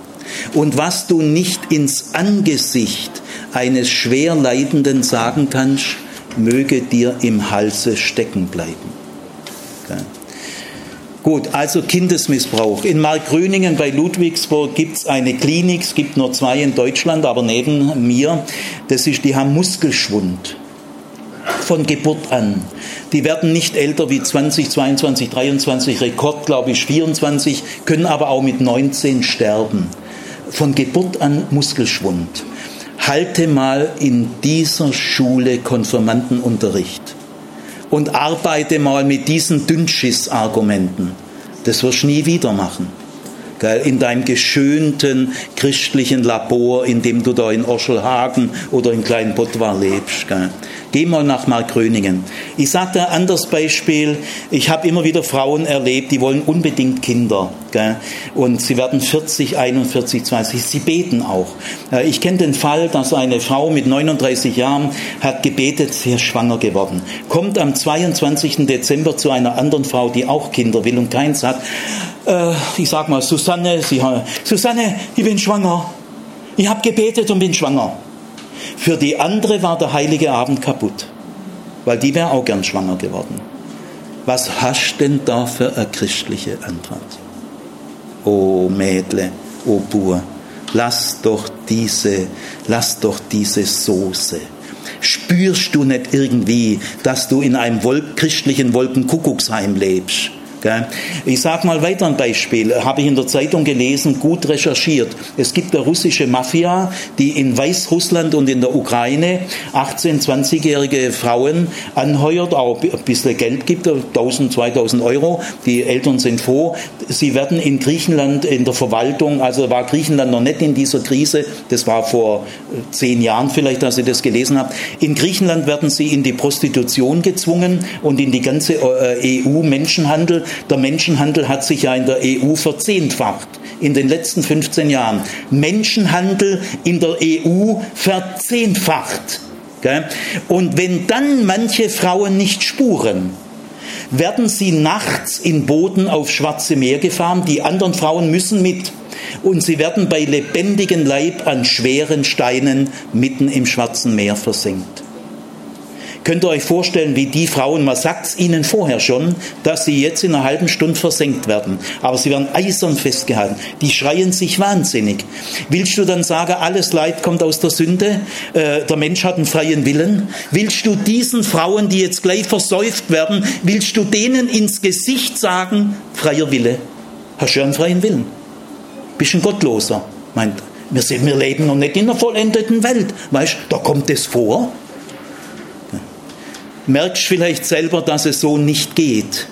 Und was du nicht ins Angesicht eines schwer Leidenden sagen kannst, möge dir im Halse stecken bleiben. Gut, also Kindesmissbrauch. In Markgröningen bei Ludwigsburg gibt es eine Klinik, es gibt nur zwei in Deutschland, aber neben mir, das ist, die haben Muskelschwund von Geburt an. Die werden nicht älter wie 20, 22, 23, Rekord glaube ich 24, können aber auch mit 19 sterben. Von Geburt an Muskelschwund. Halte mal in dieser Schule Konfirmandenunterricht und arbeite mal mit diesen Dünnschiss-Argumenten. Das wirst du nie wieder machen. In deinem geschönten christlichen Labor, in dem du da in Orschelhagen oder in Klein Bottwar lebst. Geh mal nach Markgröningen. Ich sage da ein anderes Beispiel. Ich habe immer wieder Frauen erlebt, die wollen unbedingt Kinder. Gell? Und sie werden 40, 41, 20. Sie beten auch. Äh, ich kenne den Fall, dass eine Frau mit 39 Jahren hat gebetet, sie ist schwanger geworden. Kommt am 22. Dezember zu einer anderen Frau, die auch Kinder will und keins hat. Äh, ich sag mal, Susanne, sie, Susanne, ich bin schwanger. Ich habe gebetet und bin schwanger. Für die andere war der heilige Abend kaputt, weil die wäre auch gern schwanger geworden. Was hast denn da für eine christliche Antwort? Oh Mädle, oh Bur, lass doch diese, lass doch diese Soße. Spürst du nicht irgendwie, dass du in einem christlichen Wolkenkuckucksheim lebst? Ich sage mal weiter ein Beispiel, habe ich in der Zeitung gelesen, gut recherchiert. Es gibt eine russische Mafia, die in Weißrussland und in der Ukraine 18-, 20-jährige Frauen anheuert, auch ein bisschen Geld gibt, 1000, 2000 Euro. Die Eltern sind froh. Sie werden in Griechenland in der Verwaltung, also war Griechenland noch nicht in dieser Krise, das war vor zehn Jahren vielleicht, als ich das gelesen habe. In Griechenland werden sie in die Prostitution gezwungen und in die ganze äh, EU Menschenhandel. Der Menschenhandel hat sich ja in der EU verzehnfacht in den letzten 15 Jahren. Menschenhandel in der EU verzehnfacht. Und wenn dann manche Frauen nicht spuren, werden sie nachts in Booten auf Schwarze Meer gefahren, die anderen Frauen müssen mit. Und sie werden bei lebendigem Leib an schweren Steinen mitten im Schwarzen Meer versenkt. Könnt ihr euch vorstellen, wie die Frauen, man sagt es ihnen vorher schon, dass sie jetzt in einer halben Stunde versenkt werden. Aber sie werden eisern festgehalten. Die schreien sich wahnsinnig. Willst du dann sagen, alles Leid kommt aus der Sünde? Äh, der Mensch hat einen freien Willen? Willst du diesen Frauen, die jetzt gleich versäuft werden, willst du denen ins Gesicht sagen, freier Wille? Hast du einen freien Willen? Bist ein Gottloser? Meint, wir, sind, wir leben noch nicht in einer vollendeten Welt. Weißt, da kommt es vor merkst vielleicht selber, dass es so nicht geht.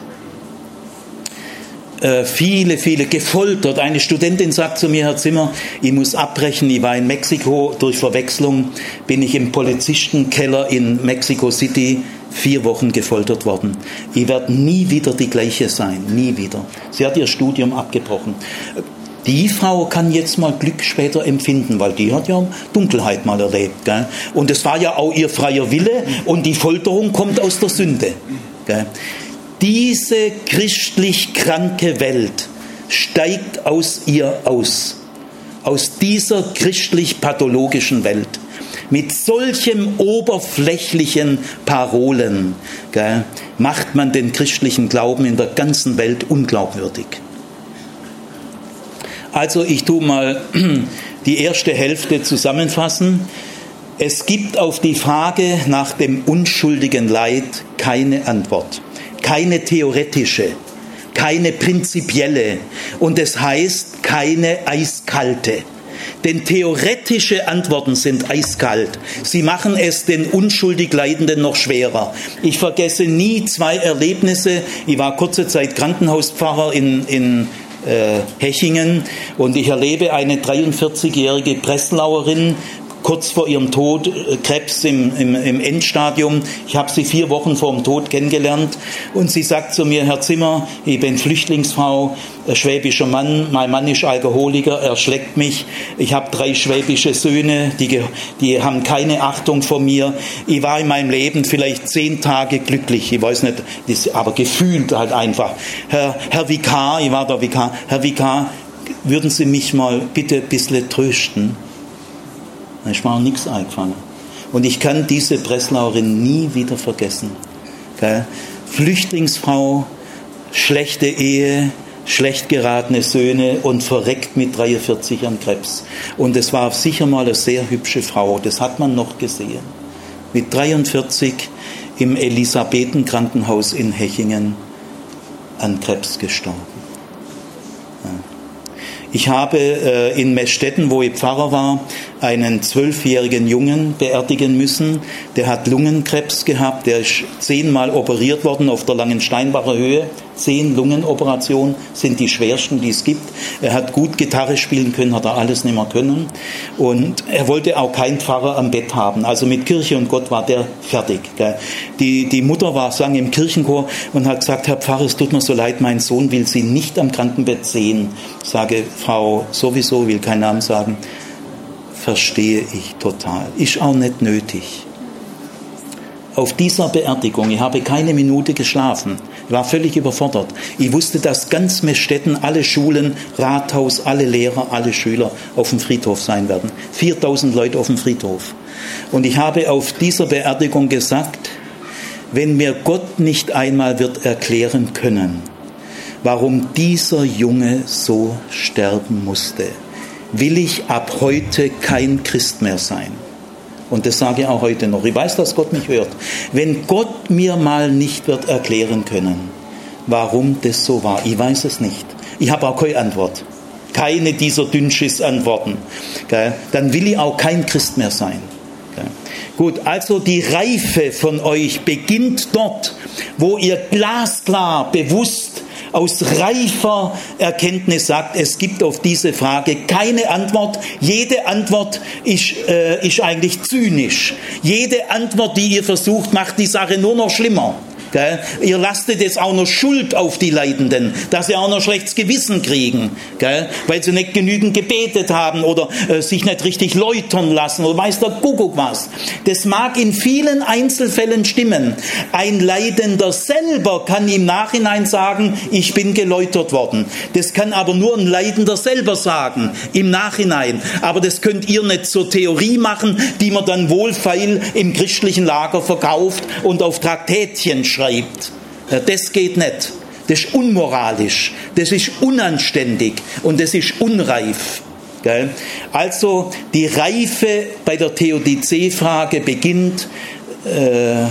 Äh, viele, viele gefoltert. Eine Studentin sagt zu mir, Herr Zimmer, ich muss abbrechen. Ich war in Mexiko durch Verwechslung, bin ich im Polizistenkeller in Mexico City vier Wochen gefoltert worden. Ich werde nie wieder die gleiche sein, nie wieder. Sie hat ihr Studium abgebrochen die Frau kann jetzt mal Glück später empfinden, weil die hat ja Dunkelheit mal erlebt. Gell? Und es war ja auch ihr freier Wille und die Folterung kommt aus der Sünde. Gell? Diese christlich kranke Welt steigt aus ihr aus. Aus dieser christlich pathologischen Welt. Mit solchem oberflächlichen Parolen gell, macht man den christlichen Glauben in der ganzen Welt unglaubwürdig. Also ich tue mal die erste Hälfte zusammenfassen. Es gibt auf die Frage nach dem unschuldigen Leid keine Antwort, keine theoretische, keine prinzipielle und es heißt keine eiskalte. Denn theoretische Antworten sind eiskalt. Sie machen es den unschuldig Leidenden noch schwerer. Ich vergesse nie zwei Erlebnisse. Ich war kurze Zeit Krankenhauspfarrer in, in Hechingen. Und ich erlebe eine 43-jährige Breslauerin, kurz vor ihrem Tod, äh, Krebs im, im, im Endstadium. Ich habe sie vier Wochen vor dem Tod kennengelernt und sie sagt zu mir, Herr Zimmer, ich bin Flüchtlingsfrau, schwäbischer Mann, mein Mann ist Alkoholiker, er schlägt mich, ich habe drei schwäbische Söhne, die, die haben keine Achtung vor mir. Ich war in meinem Leben vielleicht zehn Tage glücklich, ich weiß nicht, aber gefühlt halt einfach. Herr, Herr Vikar, ich war der Vikar, Herr Vikar, würden Sie mich mal bitte ein bisschen trösten? Da ist mir auch nichts eingefallen. Und ich kann diese Breslauerin nie wieder vergessen. Gell? Flüchtlingsfrau, schlechte Ehe, schlecht geratene Söhne und verreckt mit 43 an Krebs. Und es war sicher mal eine sehr hübsche Frau, das hat man noch gesehen. Mit 43 im Elisabethenkrankenhaus in Hechingen an Krebs gestorben. Ich habe äh, in Meßstetten, wo ich Pfarrer war, einen zwölfjährigen Jungen beerdigen müssen. Der hat Lungenkrebs gehabt, der ist zehnmal operiert worden auf der langen Steinbacher Höhe. Zehn Lungenoperationen sind die schwersten, die es gibt. Er hat gut Gitarre spielen können, hat er alles nicht mehr können. Und er wollte auch keinen Pfarrer am Bett haben. Also mit Kirche und Gott war der fertig. Die, die Mutter war, sang im Kirchenchor und hat gesagt, Herr Pfarrer, es tut mir so leid, mein Sohn will Sie nicht am Krankenbett sehen. Sage, Frau sowieso, will keinen Namen sagen, verstehe ich total. Ist auch nicht nötig. Auf dieser Beerdigung, ich habe keine Minute geschlafen, war völlig überfordert. Ich wusste, dass ganz Mestetten, alle Schulen, Rathaus, alle Lehrer, alle Schüler auf dem Friedhof sein werden. 4000 Leute auf dem Friedhof. Und ich habe auf dieser Beerdigung gesagt, wenn mir Gott nicht einmal wird erklären können, warum dieser Junge so sterben musste, will ich ab heute kein Christ mehr sein. Und das sage ich auch heute noch. Ich weiß, dass Gott mich hört. Wenn Gott mir mal nicht wird erklären können, warum das so war. Ich weiß es nicht. Ich habe auch keine Antwort. Keine dieser Dünnschiss-Antworten. Dann will ich auch kein Christ mehr sein. Gut, also die Reife von euch beginnt dort, wo ihr glasklar, bewusst aus reifer Erkenntnis sagt, es gibt auf diese Frage keine Antwort. Jede Antwort ist, äh, ist eigentlich zynisch. Jede Antwort, die ihr versucht, macht die Sache nur noch schlimmer. Gell? Ihr lastet jetzt auch noch Schuld auf die Leidenden, dass sie auch noch schlechtes Gewissen kriegen, gell? weil sie nicht genügend gebetet haben oder äh, sich nicht richtig läutern lassen oder weiß der Kuckuck was. Das mag in vielen Einzelfällen stimmen. Ein Leidender selber kann im Nachhinein sagen, ich bin geläutert worden. Das kann aber nur ein Leidender selber sagen, im Nachhinein. Aber das könnt ihr nicht zur Theorie machen, die man dann wohlfeil im christlichen Lager verkauft und auf Traktätchen schreibt schreibt. Das geht nicht. Das ist unmoralisch, das ist unanständig und das ist unreif. Also die Reife bei der Theodizee-Frage beginnt, äh,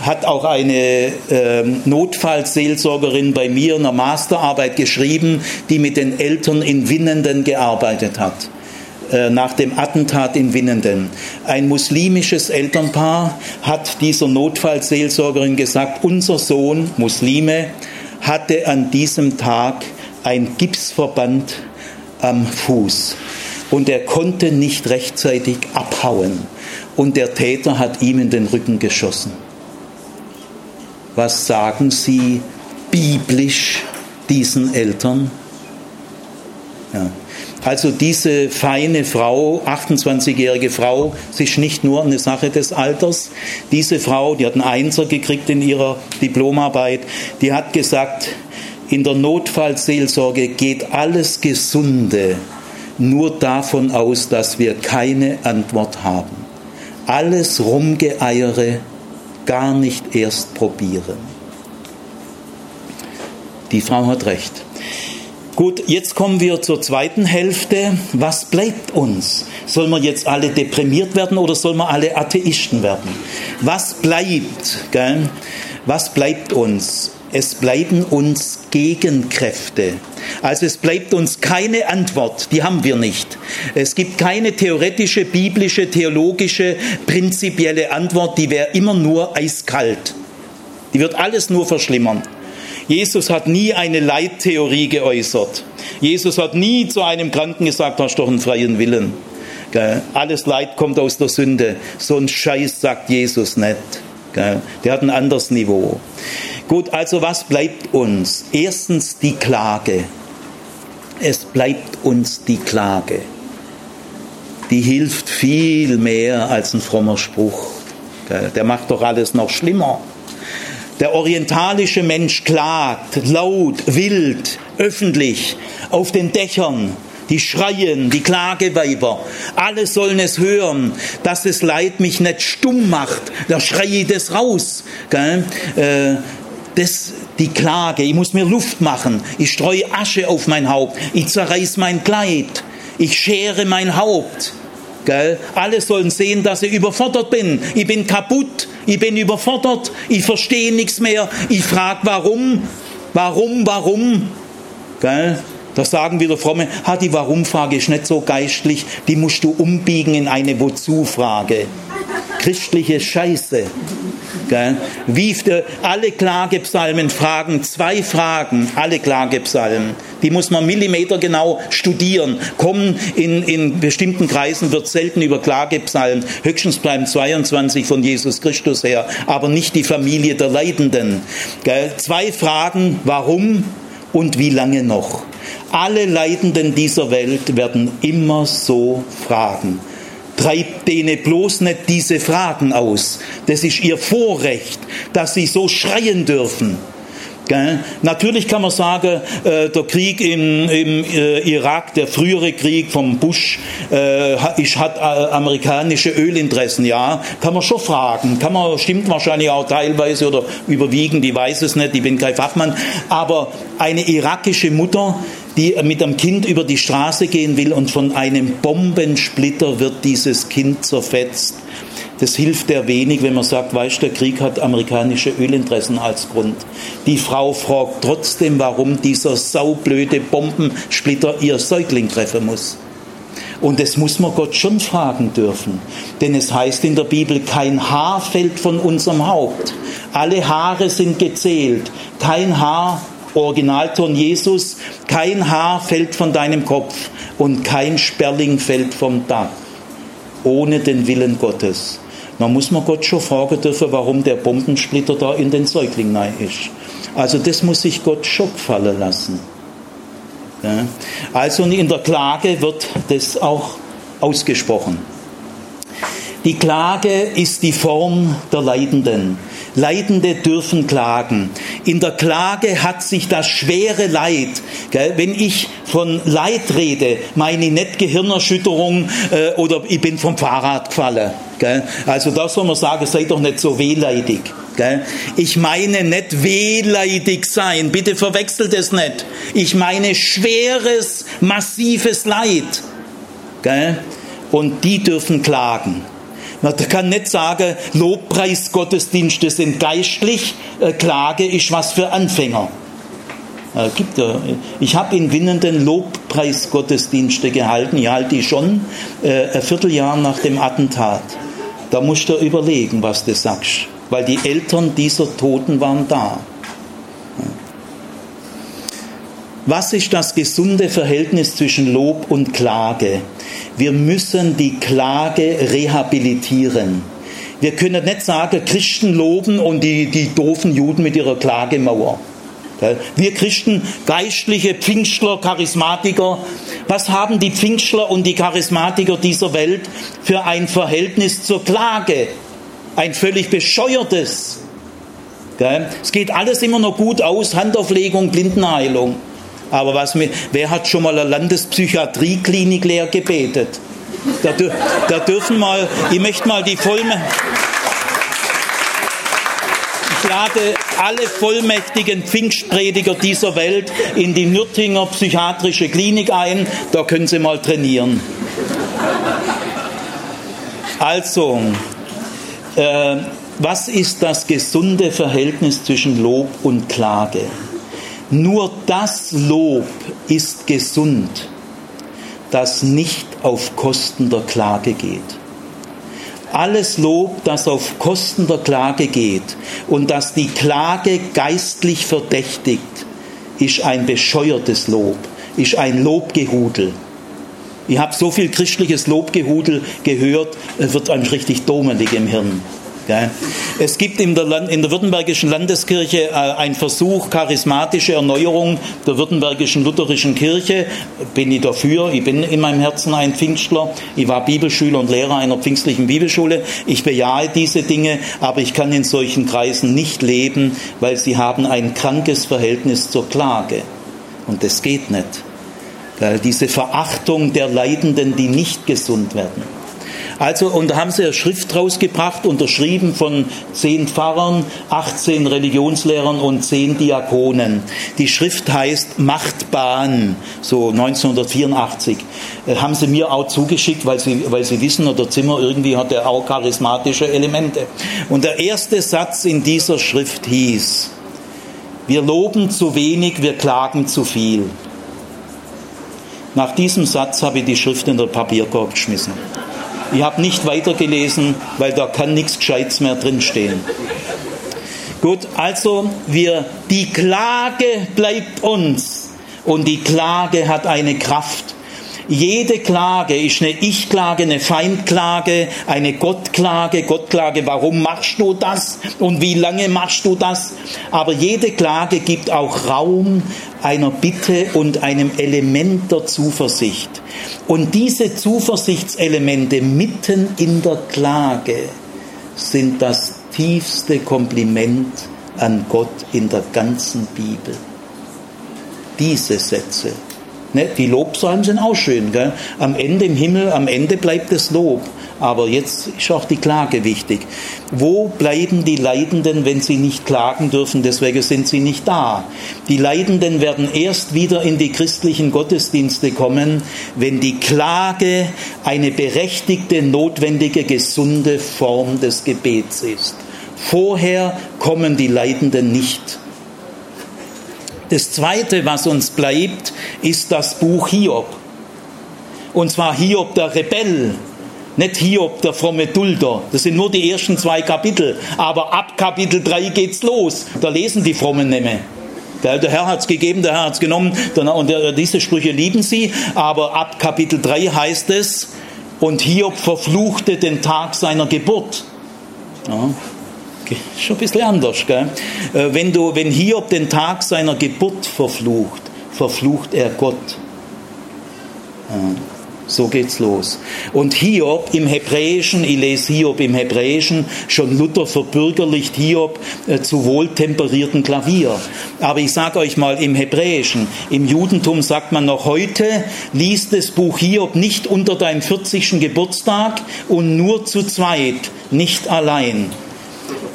hat auch eine äh, Notfallseelsorgerin bei mir in einer Masterarbeit geschrieben, die mit den Eltern in Winnenden gearbeitet hat. Äh, nach dem Attentat in Winnenden. Ein muslimisches Elternpaar hat dieser Notfallseelsorgerin gesagt, unser Sohn, Muslime, hatte an diesem Tag ein Gipsverband am Fuß und er konnte nicht rechtzeitig abhauen und der Täter hat ihm in den Rücken geschossen. Was sagen Sie biblisch diesen Eltern? Ja. Also diese feine Frau, 28-jährige Frau, es ist nicht nur eine Sache des Alters. Diese Frau, die hat einen Einser gekriegt in ihrer Diplomarbeit, die hat gesagt, in der Notfallseelsorge geht alles Gesunde nur davon aus, dass wir keine Antwort haben. Alles Rumgeeiere gar nicht erst probieren. Die Frau hat recht. Gut, jetzt kommen wir zur zweiten Hälfte. Was bleibt uns? Sollen wir jetzt alle deprimiert werden oder sollen wir alle Atheisten werden? Was bleibt? Gell? Was bleibt uns? Es bleiben uns Gegenkräfte. Also es bleibt uns keine Antwort, die haben wir nicht. Es gibt keine theoretische, biblische, theologische, prinzipielle Antwort, die wäre immer nur eiskalt. Die wird alles nur verschlimmern. Jesus hat nie eine Leittheorie geäußert. Jesus hat nie zu einem Kranken gesagt, hast doch einen freien Willen. Alles Leid kommt aus der Sünde. So ein Scheiß sagt Jesus nicht. Der hat ein anderes Niveau. Gut, also was bleibt uns? Erstens die Klage. Es bleibt uns die Klage. Die hilft viel mehr als ein frommer Spruch. Der macht doch alles noch schlimmer. Der orientalische Mensch klagt laut, wild, öffentlich, auf den Dächern. Die schreien, die Klageweiber. Alle sollen es hören, dass das Leid mich nicht stumm macht. Da schreie ich das raus. Gell? Äh, das, die Klage, ich muss mir Luft machen. Ich streue Asche auf mein Haupt. Ich zerreiß mein Kleid. Ich schere mein Haupt. Gell? Alle sollen sehen, dass ich überfordert bin. Ich bin kaputt, ich bin überfordert, ich verstehe nichts mehr. Ich frage, warum, warum, warum. Gell? Da sagen wieder Fromme, ha, die Warum-Frage ist nicht so geistlich, die musst du umbiegen in eine Wozu-Frage christliche Scheiße. Wie alle Klagepsalmen fragen zwei Fragen, alle Klagepsalmen. Die muss man millimetergenau studieren. Kommen in, in bestimmten Kreisen wird selten über Klagepsalmen, höchstens bleiben 22 von Jesus Christus her, aber nicht die Familie der Leidenden. Zwei Fragen, warum und wie lange noch? Alle Leidenden dieser Welt werden immer so fragen treibt denen bloß nicht diese Fragen aus. Das ist ihr Vorrecht, dass sie so schreien dürfen. Gell? Natürlich kann man sagen, äh, der Krieg im, im äh, Irak, der frühere Krieg vom Bush, äh, ich hat äh, amerikanische Ölinteressen, ja, kann man schon fragen, kann man, stimmt wahrscheinlich auch teilweise oder überwiegend, ich weiß es nicht, ich bin kein Fachmann, aber eine irakische Mutter, die mit einem Kind über die Straße gehen will und von einem Bombensplitter wird dieses Kind zerfetzt Das hilft der wenig, wenn man sagt, weißt der Krieg hat amerikanische Ölinteressen als Grund. Die Frau fragt trotzdem, warum dieser saublöde Bombensplitter ihr Säugling treffen muss. Und das muss man Gott schon fragen dürfen. Denn es heißt in der Bibel, kein Haar fällt von unserem Haupt. Alle Haare sind gezählt. Kein Haar, Originalton Jesus, kein Haar fällt von deinem Kopf und kein Sperling fällt vom Dach. Ohne den Willen Gottes. Da muss man Gott schon fragen dürfen, warum der Bombensplitter da in den Säugling rein ist. Also das muss sich Gott schon fallen lassen. Ja. Also in der Klage wird das auch ausgesprochen. Die Klage ist die Form der Leidenden. Leidende dürfen klagen. In der Klage hat sich das schwere Leid, gell, wenn ich von Leid rede, meine ich nicht Gehirnerschütterung äh, oder ich bin vom Fahrrad gefallen. Gell. Also da soll man sagen, sei doch nicht so wehleidig. Gell? Ich meine nicht wehleidig sein, bitte verwechselt es nicht. Ich meine schweres, massives Leid. Gell? Und die dürfen klagen. Man kann nicht sagen, Lobpreisgottesdienste sind geistlich, äh, Klage ist was für Anfänger. Äh, ja. Ich habe in Winnenden Lobpreisgottesdienste gehalten, ich halte die schon, äh, ein Vierteljahr nach dem Attentat. Da musst du überlegen, was du sagst weil die Eltern dieser Toten waren da. Was ist das gesunde Verhältnis zwischen Lob und Klage? Wir müssen die Klage rehabilitieren. Wir können nicht sagen, Christen loben und die, die doofen Juden mit ihrer Klagemauer. Wir Christen, Geistliche, Pfingstler, Charismatiker, was haben die Pfingstler und die Charismatiker dieser Welt für ein Verhältnis zur Klage? ein völlig bescheuertes. Es geht alles immer noch gut aus, Handauflegung, Blindenheilung. Aber was mir, wer hat schon mal eine Landespsychiatrieklinik leer gebetet? Da, da dürfen mal, ich möchte mal die Vollmächtigen, ich lade alle vollmächtigen Pfingstprediger dieser Welt in die Nürtinger Psychiatrische Klinik ein, da können sie mal trainieren. Also, äh, was ist das gesunde Verhältnis zwischen Lob und Klage? Nur das Lob ist gesund, das nicht auf Kosten der Klage geht. Alles Lob, das auf Kosten der Klage geht und das die Klage geistlich verdächtigt, ist ein bescheuertes Lob, ist ein Lobgehudel. Ich habe so viel christliches Lobgehudel gehört, es wird einem richtig domelig im Hirn. Es gibt in der, Land, in der Württembergischen Landeskirche äh, einen Versuch, charismatische Erneuerung der Württembergischen Lutherischen Kirche. Bin ich dafür. Ich bin in meinem Herzen ein Pfingstler. Ich war Bibelschüler und Lehrer einer pfingstlichen Bibelschule. Ich bejahe diese Dinge, aber ich kann in solchen Kreisen nicht leben, weil sie haben ein krankes Verhältnis zur Klage. Und das geht nicht. Diese Verachtung der Leidenden, die nicht gesund werden. Also, und da haben sie eine Schrift rausgebracht, unterschrieben von zehn Pfarrern, 18 Religionslehrern und zehn Diakonen. Die Schrift heißt Machtbahn, so 1984. Äh, haben sie mir auch zugeschickt, weil sie, weil sie wissen, der Zimmer irgendwie hat er auch charismatische Elemente. Und der erste Satz in dieser Schrift hieß, wir loben zu wenig, wir klagen zu viel. Nach diesem Satz habe ich die Schrift in den Papierkorb geschmissen. Ich habe nicht weitergelesen, weil da kann nichts Gescheites mehr drinstehen. Gut, also wir, die Klage bleibt uns und die Klage hat eine Kraft. Jede Klage ist eine Ich-Klage, eine Feindklage, eine Gottklage. Gottklage, warum machst du das und wie lange machst du das? Aber jede Klage gibt auch Raum einer Bitte und einem Element der Zuversicht. Und diese Zuversichtselemente mitten in der Klage sind das tiefste Kompliment an Gott in der ganzen Bibel. Diese Sätze Ne? Die Lobpsalmen sind auch schön. Gell? Am Ende im Himmel, am Ende bleibt das Lob. Aber jetzt ist auch die Klage wichtig. Wo bleiben die Leidenden, wenn sie nicht klagen dürfen? Deswegen sind sie nicht da. Die Leidenden werden erst wieder in die christlichen Gottesdienste kommen, wenn die Klage eine berechtigte, notwendige, gesunde Form des Gebets ist. Vorher kommen die Leidenden nicht. Das Zweite, was uns bleibt, ist das Buch Hiob. Und zwar Hiob der Rebell, nicht Hiob der fromme Dulder. Das sind nur die ersten zwei Kapitel. Aber ab Kapitel 3 geht's los. Da lesen die Frommen mehr. Der Herr hat es gegeben, der Herr hat es genommen und diese Sprüche lieben sie. Aber ab Kapitel 3 heißt es, und Hiob verfluchte den Tag seiner Geburt. Ja. Schon ein bisschen anders, gell? Äh, wenn, du, wenn Hiob den Tag seiner Geburt verflucht, verflucht er Gott. Ja. So geht's los. Und Hiob im Hebräischen, ich lese Hiob im Hebräischen, schon Luther verbürgerlicht Hiob äh, zu wohltemperierten Klavier. Aber ich sage euch mal im Hebräischen, im Judentum sagt man noch heute, liest das Buch Hiob nicht unter deinem 40. Geburtstag und nur zu zweit, nicht allein.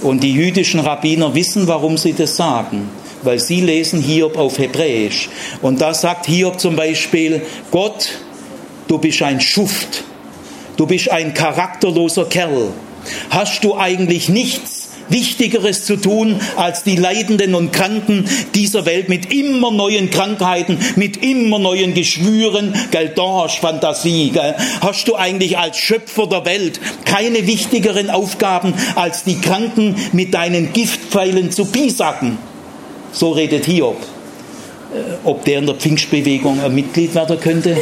Und die jüdischen Rabbiner wissen, warum sie das sagen weil sie lesen Hiob auf Hebräisch. Und da sagt Hiob zum Beispiel, Gott du bist ein Schuft, du bist ein charakterloser Kerl. Hast du eigentlich nichts Wichtigeres zu tun, als die Leidenden und Kranken dieser Welt mit immer neuen Krankheiten, mit immer neuen Geschwüren, gell, da hast Fantasie, gell, hast du eigentlich als Schöpfer der Welt keine wichtigeren Aufgaben, als die Kranken mit deinen Giftpfeilen zu piesacken. So redet Hiob. Äh, ob der in der Pfingstbewegung ein Mitglied werden könnte?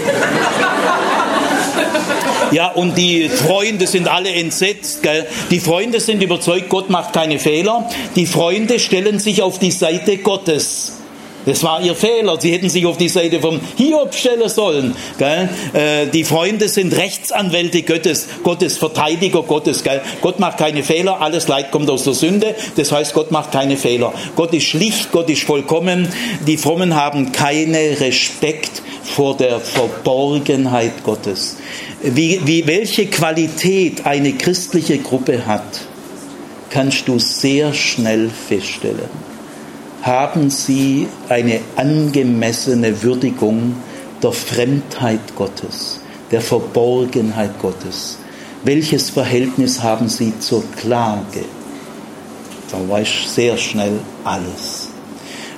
Ja, und die Freunde sind alle entsetzt. Gell? Die Freunde sind überzeugt, Gott macht keine Fehler. Die Freunde stellen sich auf die Seite Gottes. Das war ihr Fehler. Sie hätten sich auf die Seite vom Hiob stellen sollen. Gell? Äh, die Freunde sind Rechtsanwälte Gottes, Gottes Verteidiger Gottes. Gell? Gott macht keine Fehler. Alles Leid kommt aus der Sünde. Das heißt, Gott macht keine Fehler. Gott ist schlicht, Gott ist vollkommen. Die Frommen haben keinen Respekt vor der Verborgenheit Gottes wie, wie, welche Qualität eine christliche Gruppe hat, kannst du sehr schnell feststellen. Haben sie eine angemessene Würdigung der Fremdheit Gottes, der Verborgenheit Gottes? Welches Verhältnis haben sie zur Klage? Da weißt du sehr schnell alles.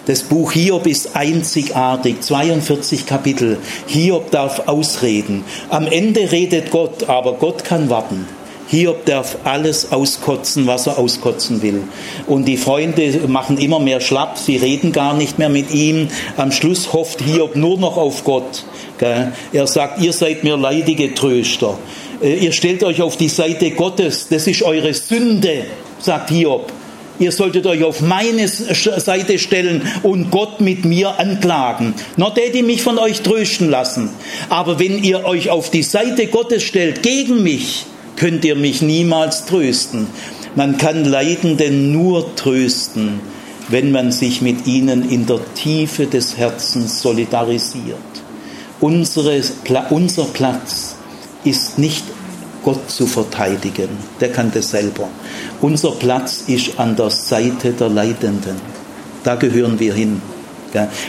Das Buch Hiob ist einzigartig, 42 Kapitel. Hiob darf ausreden. Am Ende redet Gott, aber Gott kann warten. Hiob darf alles auskotzen, was er auskotzen will. Und die Freunde machen immer mehr schlapp, sie reden gar nicht mehr mit ihm. Am Schluss hofft Hiob nur noch auf Gott. Er sagt, ihr seid mir leidige Tröster. Äh, ihr stellt euch auf die Seite Gottes, das ist eure Sünde, sagt Hiob. Ihr solltet euch auf meine Seite stellen und Gott mit mir anklagen. Täte ich mich von euch trösten lassen. Aber wenn ihr euch auf die Seite Gottes stellt gegen mich, könnt ihr mich niemals trösten. Man kann Leidenden nur trösten, wenn man sich mit ihnen in der Tiefe des Herzens solidarisiert. Unsere, unser Platz ist nicht Gott zu verteidigen. Der kann das selber. Unser Platz ist an der Seite der Leidenden. Da gehören wir hin.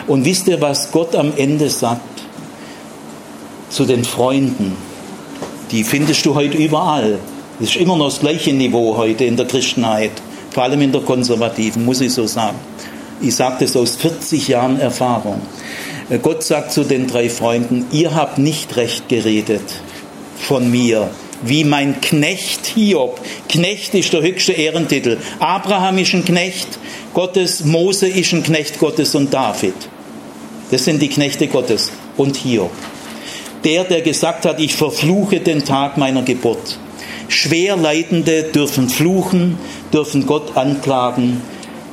Und wisst ihr, was Gott am Ende sagt? Zu den Freunden. Die findest du heute überall. Das ist immer noch das gleiche Niveau heute in der Christenheit. Vor allem in der konservativen, muss ich so sagen. Ich sage das aus 40 Jahren Erfahrung. Gott sagt zu den drei Freunden, ihr habt nicht recht geredet von mir, wie mein Knecht Hiob. Knecht ist der höchste Ehrentitel. Abraham ist ein Knecht Gottes, Mose ist ein Knecht Gottes und David. Das sind die Knechte Gottes und Hiob. Der, der gesagt hat, ich verfluche den Tag meiner Geburt. Schwerleidende dürfen fluchen, dürfen Gott anklagen.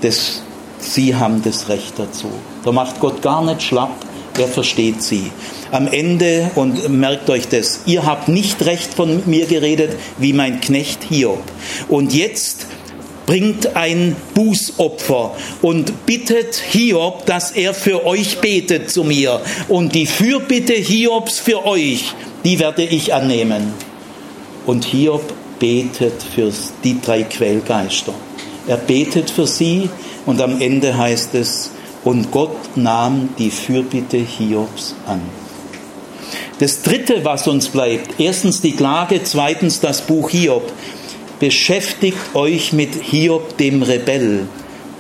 Das, sie haben das Recht dazu. Da macht Gott gar nicht schlapp, er versteht sie am Ende, und merkt euch das, ihr habt nicht recht von mir geredet, wie mein Knecht Hiob. Und jetzt bringt ein Bußopfer und bittet Hiob, dass er für euch betet zu mir. Und die Fürbitte Hiobs für euch, die werde ich annehmen. Und Hiob betet für die drei Quellgeister. Er betet für sie und am Ende heißt es, und Gott nahm die Fürbitte Hiobs an. Das Dritte, was uns bleibt, erstens die Klage, zweitens das Buch Hiob. Beschäftigt euch mit Hiob dem Rebell.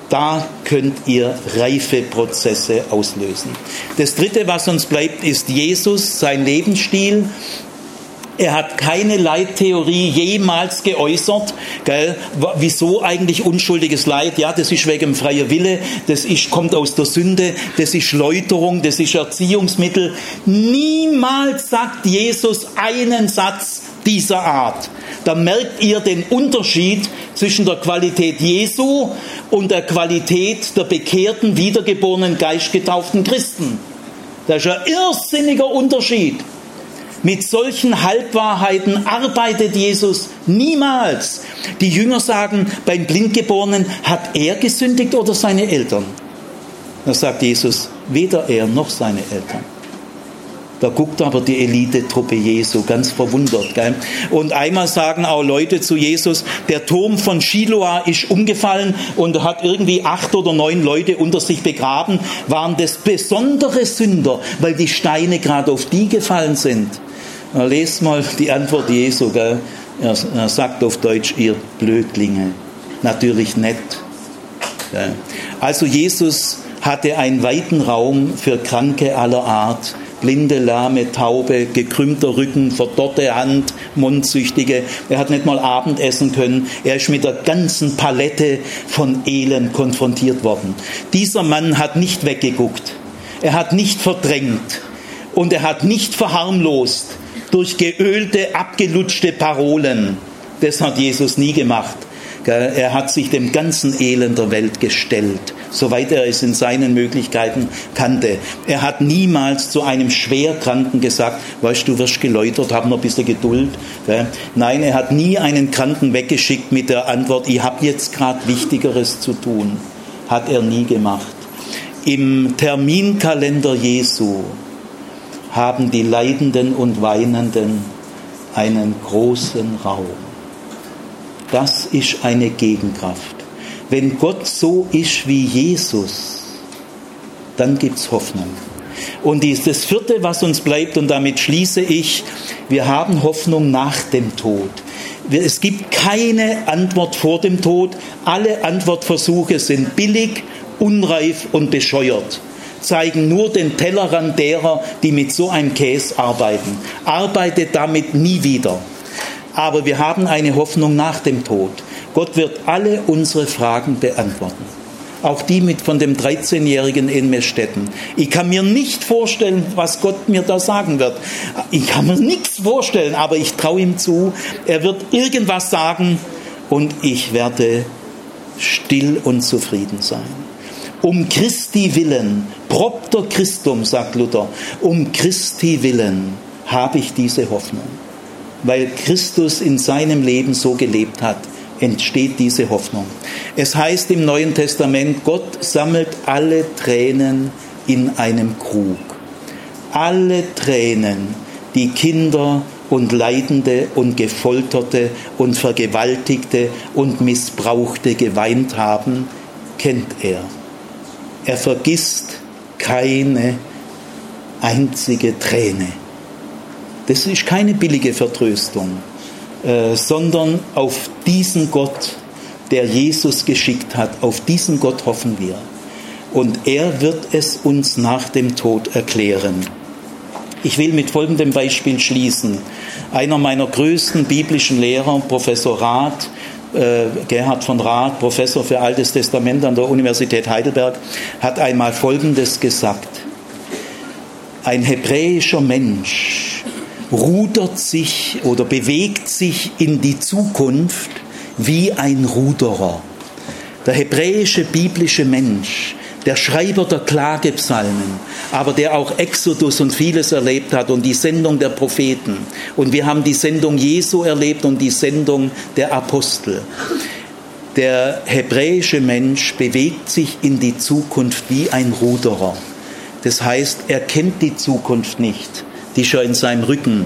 Da könnt ihr reife Prozesse auslösen. Das Dritte, was uns bleibt, ist Jesus, sein Lebensstil. Er hat keine Leittheorie jemals geäußert. Gell? Wieso eigentlich unschuldiges Leid? Ja, das ist wegen freier Wille, das ist, kommt aus der Sünde, das ist Läuterung, das ist Erziehungsmittel. Niemals sagt Jesus einen Satz dieser Art. Da merkt ihr den Unterschied zwischen der Qualität Jesu und der Qualität der bekehrten, wiedergeborenen, geistgetauften Christen. Das ist ein irrsinniger Unterschied. Mit solchen Halbwahrheiten arbeitet Jesus niemals. Die Jünger sagen beim Blindgeborenen, hat er gesündigt oder seine Eltern? Da sagt Jesus, weder er noch seine Eltern. Da guckt aber die Elite-Truppe Jesu ganz verwundert. Gell? Und einmal sagen auch Leute zu Jesus, der Turm von Shiloah ist umgefallen und hat irgendwie acht oder neun Leute unter sich begraben. Waren das besondere Sünder, weil die Steine gerade auf die gefallen sind? Na, lest mal die Antwort Jesu. Gell? Er, er sagt auf Deutsch, ihr Blödlinge. Natürlich nett. Also Jesus hatte einen weiten Raum für Kranke aller Art. Blinde, Lahme, Taube, gekrümmter Rücken, verdorrte Hand, Mundsüchtige. Er hat nicht mal Abendessen können. Er ist mit der ganzen Palette von Elend konfrontiert worden. Dieser Mann hat nicht weggeguckt. Er hat nicht verdrängt. Und er hat nicht verharmlost durch geölte, abgelutschte Parolen. Das hat Jesus nie gemacht. Er hat sich dem ganzen Elend der Welt gestellt, soweit er es in seinen Möglichkeiten kannte. Er hat niemals zu einem Schwerkranken gesagt, weißt du, wirst geläutert, hab noch ein bisschen Geduld. Nein, er hat nie einen Kranken weggeschickt mit der Antwort, ich habe jetzt gerade Wichtigeres zu tun. Hat er nie gemacht. Im Terminkalender Jesu haben die Leidenden und Weinenden einen großen Raum. Das ist eine Gegenkraft. Wenn Gott so ist wie Jesus, dann gibt es Hoffnung. Und das vierte, was uns bleibt, und damit schließe ich, wir haben Hoffnung nach dem Tod. Es gibt keine Antwort vor dem Tod. Alle Antwortversuche sind billig, unreif und bescheuert zeigen nur den Tellerrand derer, die mit so einem Käse arbeiten. Arbeitet damit nie wieder. Aber wir haben eine Hoffnung nach dem Tod. Gott wird alle unsere Fragen beantworten. Auch die mit von dem 13-Jährigen in Mestetten. Ich kann mir nicht vorstellen, was Gott mir da sagen wird. Ich kann mir nichts vorstellen, aber ich traue ihm zu. Er wird irgendwas sagen und ich werde still und zufrieden sein. Um Christi willen, propter Christum, sagt Luther, um Christi willen habe ich diese Hoffnung. Weil Christus in seinem Leben so gelebt hat, entsteht diese Hoffnung. Es heißt im Neuen Testament, Gott sammelt alle Tränen in einem Krug. Alle Tränen, die Kinder und Leidende und Gefolterte und Vergewaltigte und Missbrauchte geweint haben, kennt er. Er vergisst keine einzige Träne. Das ist keine billige Vertröstung, sondern auf diesen Gott, der Jesus geschickt hat, auf diesen Gott hoffen wir. Und er wird es uns nach dem Tod erklären. Ich will mit folgendem Beispiel schließen. Einer meiner größten biblischen Lehrer, Professor Rath, äh, Gerhard von Rath, Professor für Altes Testament an der Universität Heidelberg, hat einmal Folgendes gesagt. Ein hebräischer Mensch rudert sich oder bewegt sich in die Zukunft wie ein Ruderer. Der hebräische biblische Mensch der Schreiber der Klagepsalmen, aber der auch Exodus und vieles erlebt hat und die Sendung der Propheten. Und wir haben die Sendung Jesu erlebt und die Sendung der Apostel. Der hebräische Mensch bewegt sich in die Zukunft wie ein Ruderer. Das heißt, er kennt die Zukunft nicht, die schon in seinem Rücken.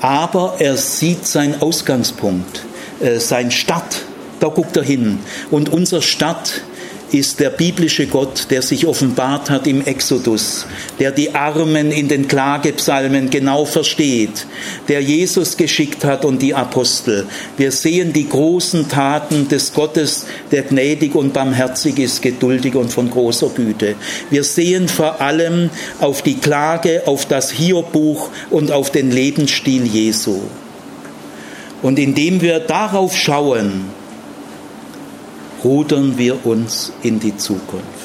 Aber er sieht seinen Ausgangspunkt, äh, sein Start, da guckt er hin. Und unser Start ist der biblische Gott, der sich offenbart hat im Exodus, der die Armen in den Klagepsalmen genau versteht, der Jesus geschickt hat und die Apostel. Wir sehen die großen Taten des Gottes, der gnädig und barmherzig ist, geduldig und von großer Güte. Wir sehen vor allem auf die Klage, auf das Hiobbuch und auf den Lebensstil Jesu. Und indem wir darauf schauen, rudern wir uns in die Zukunft.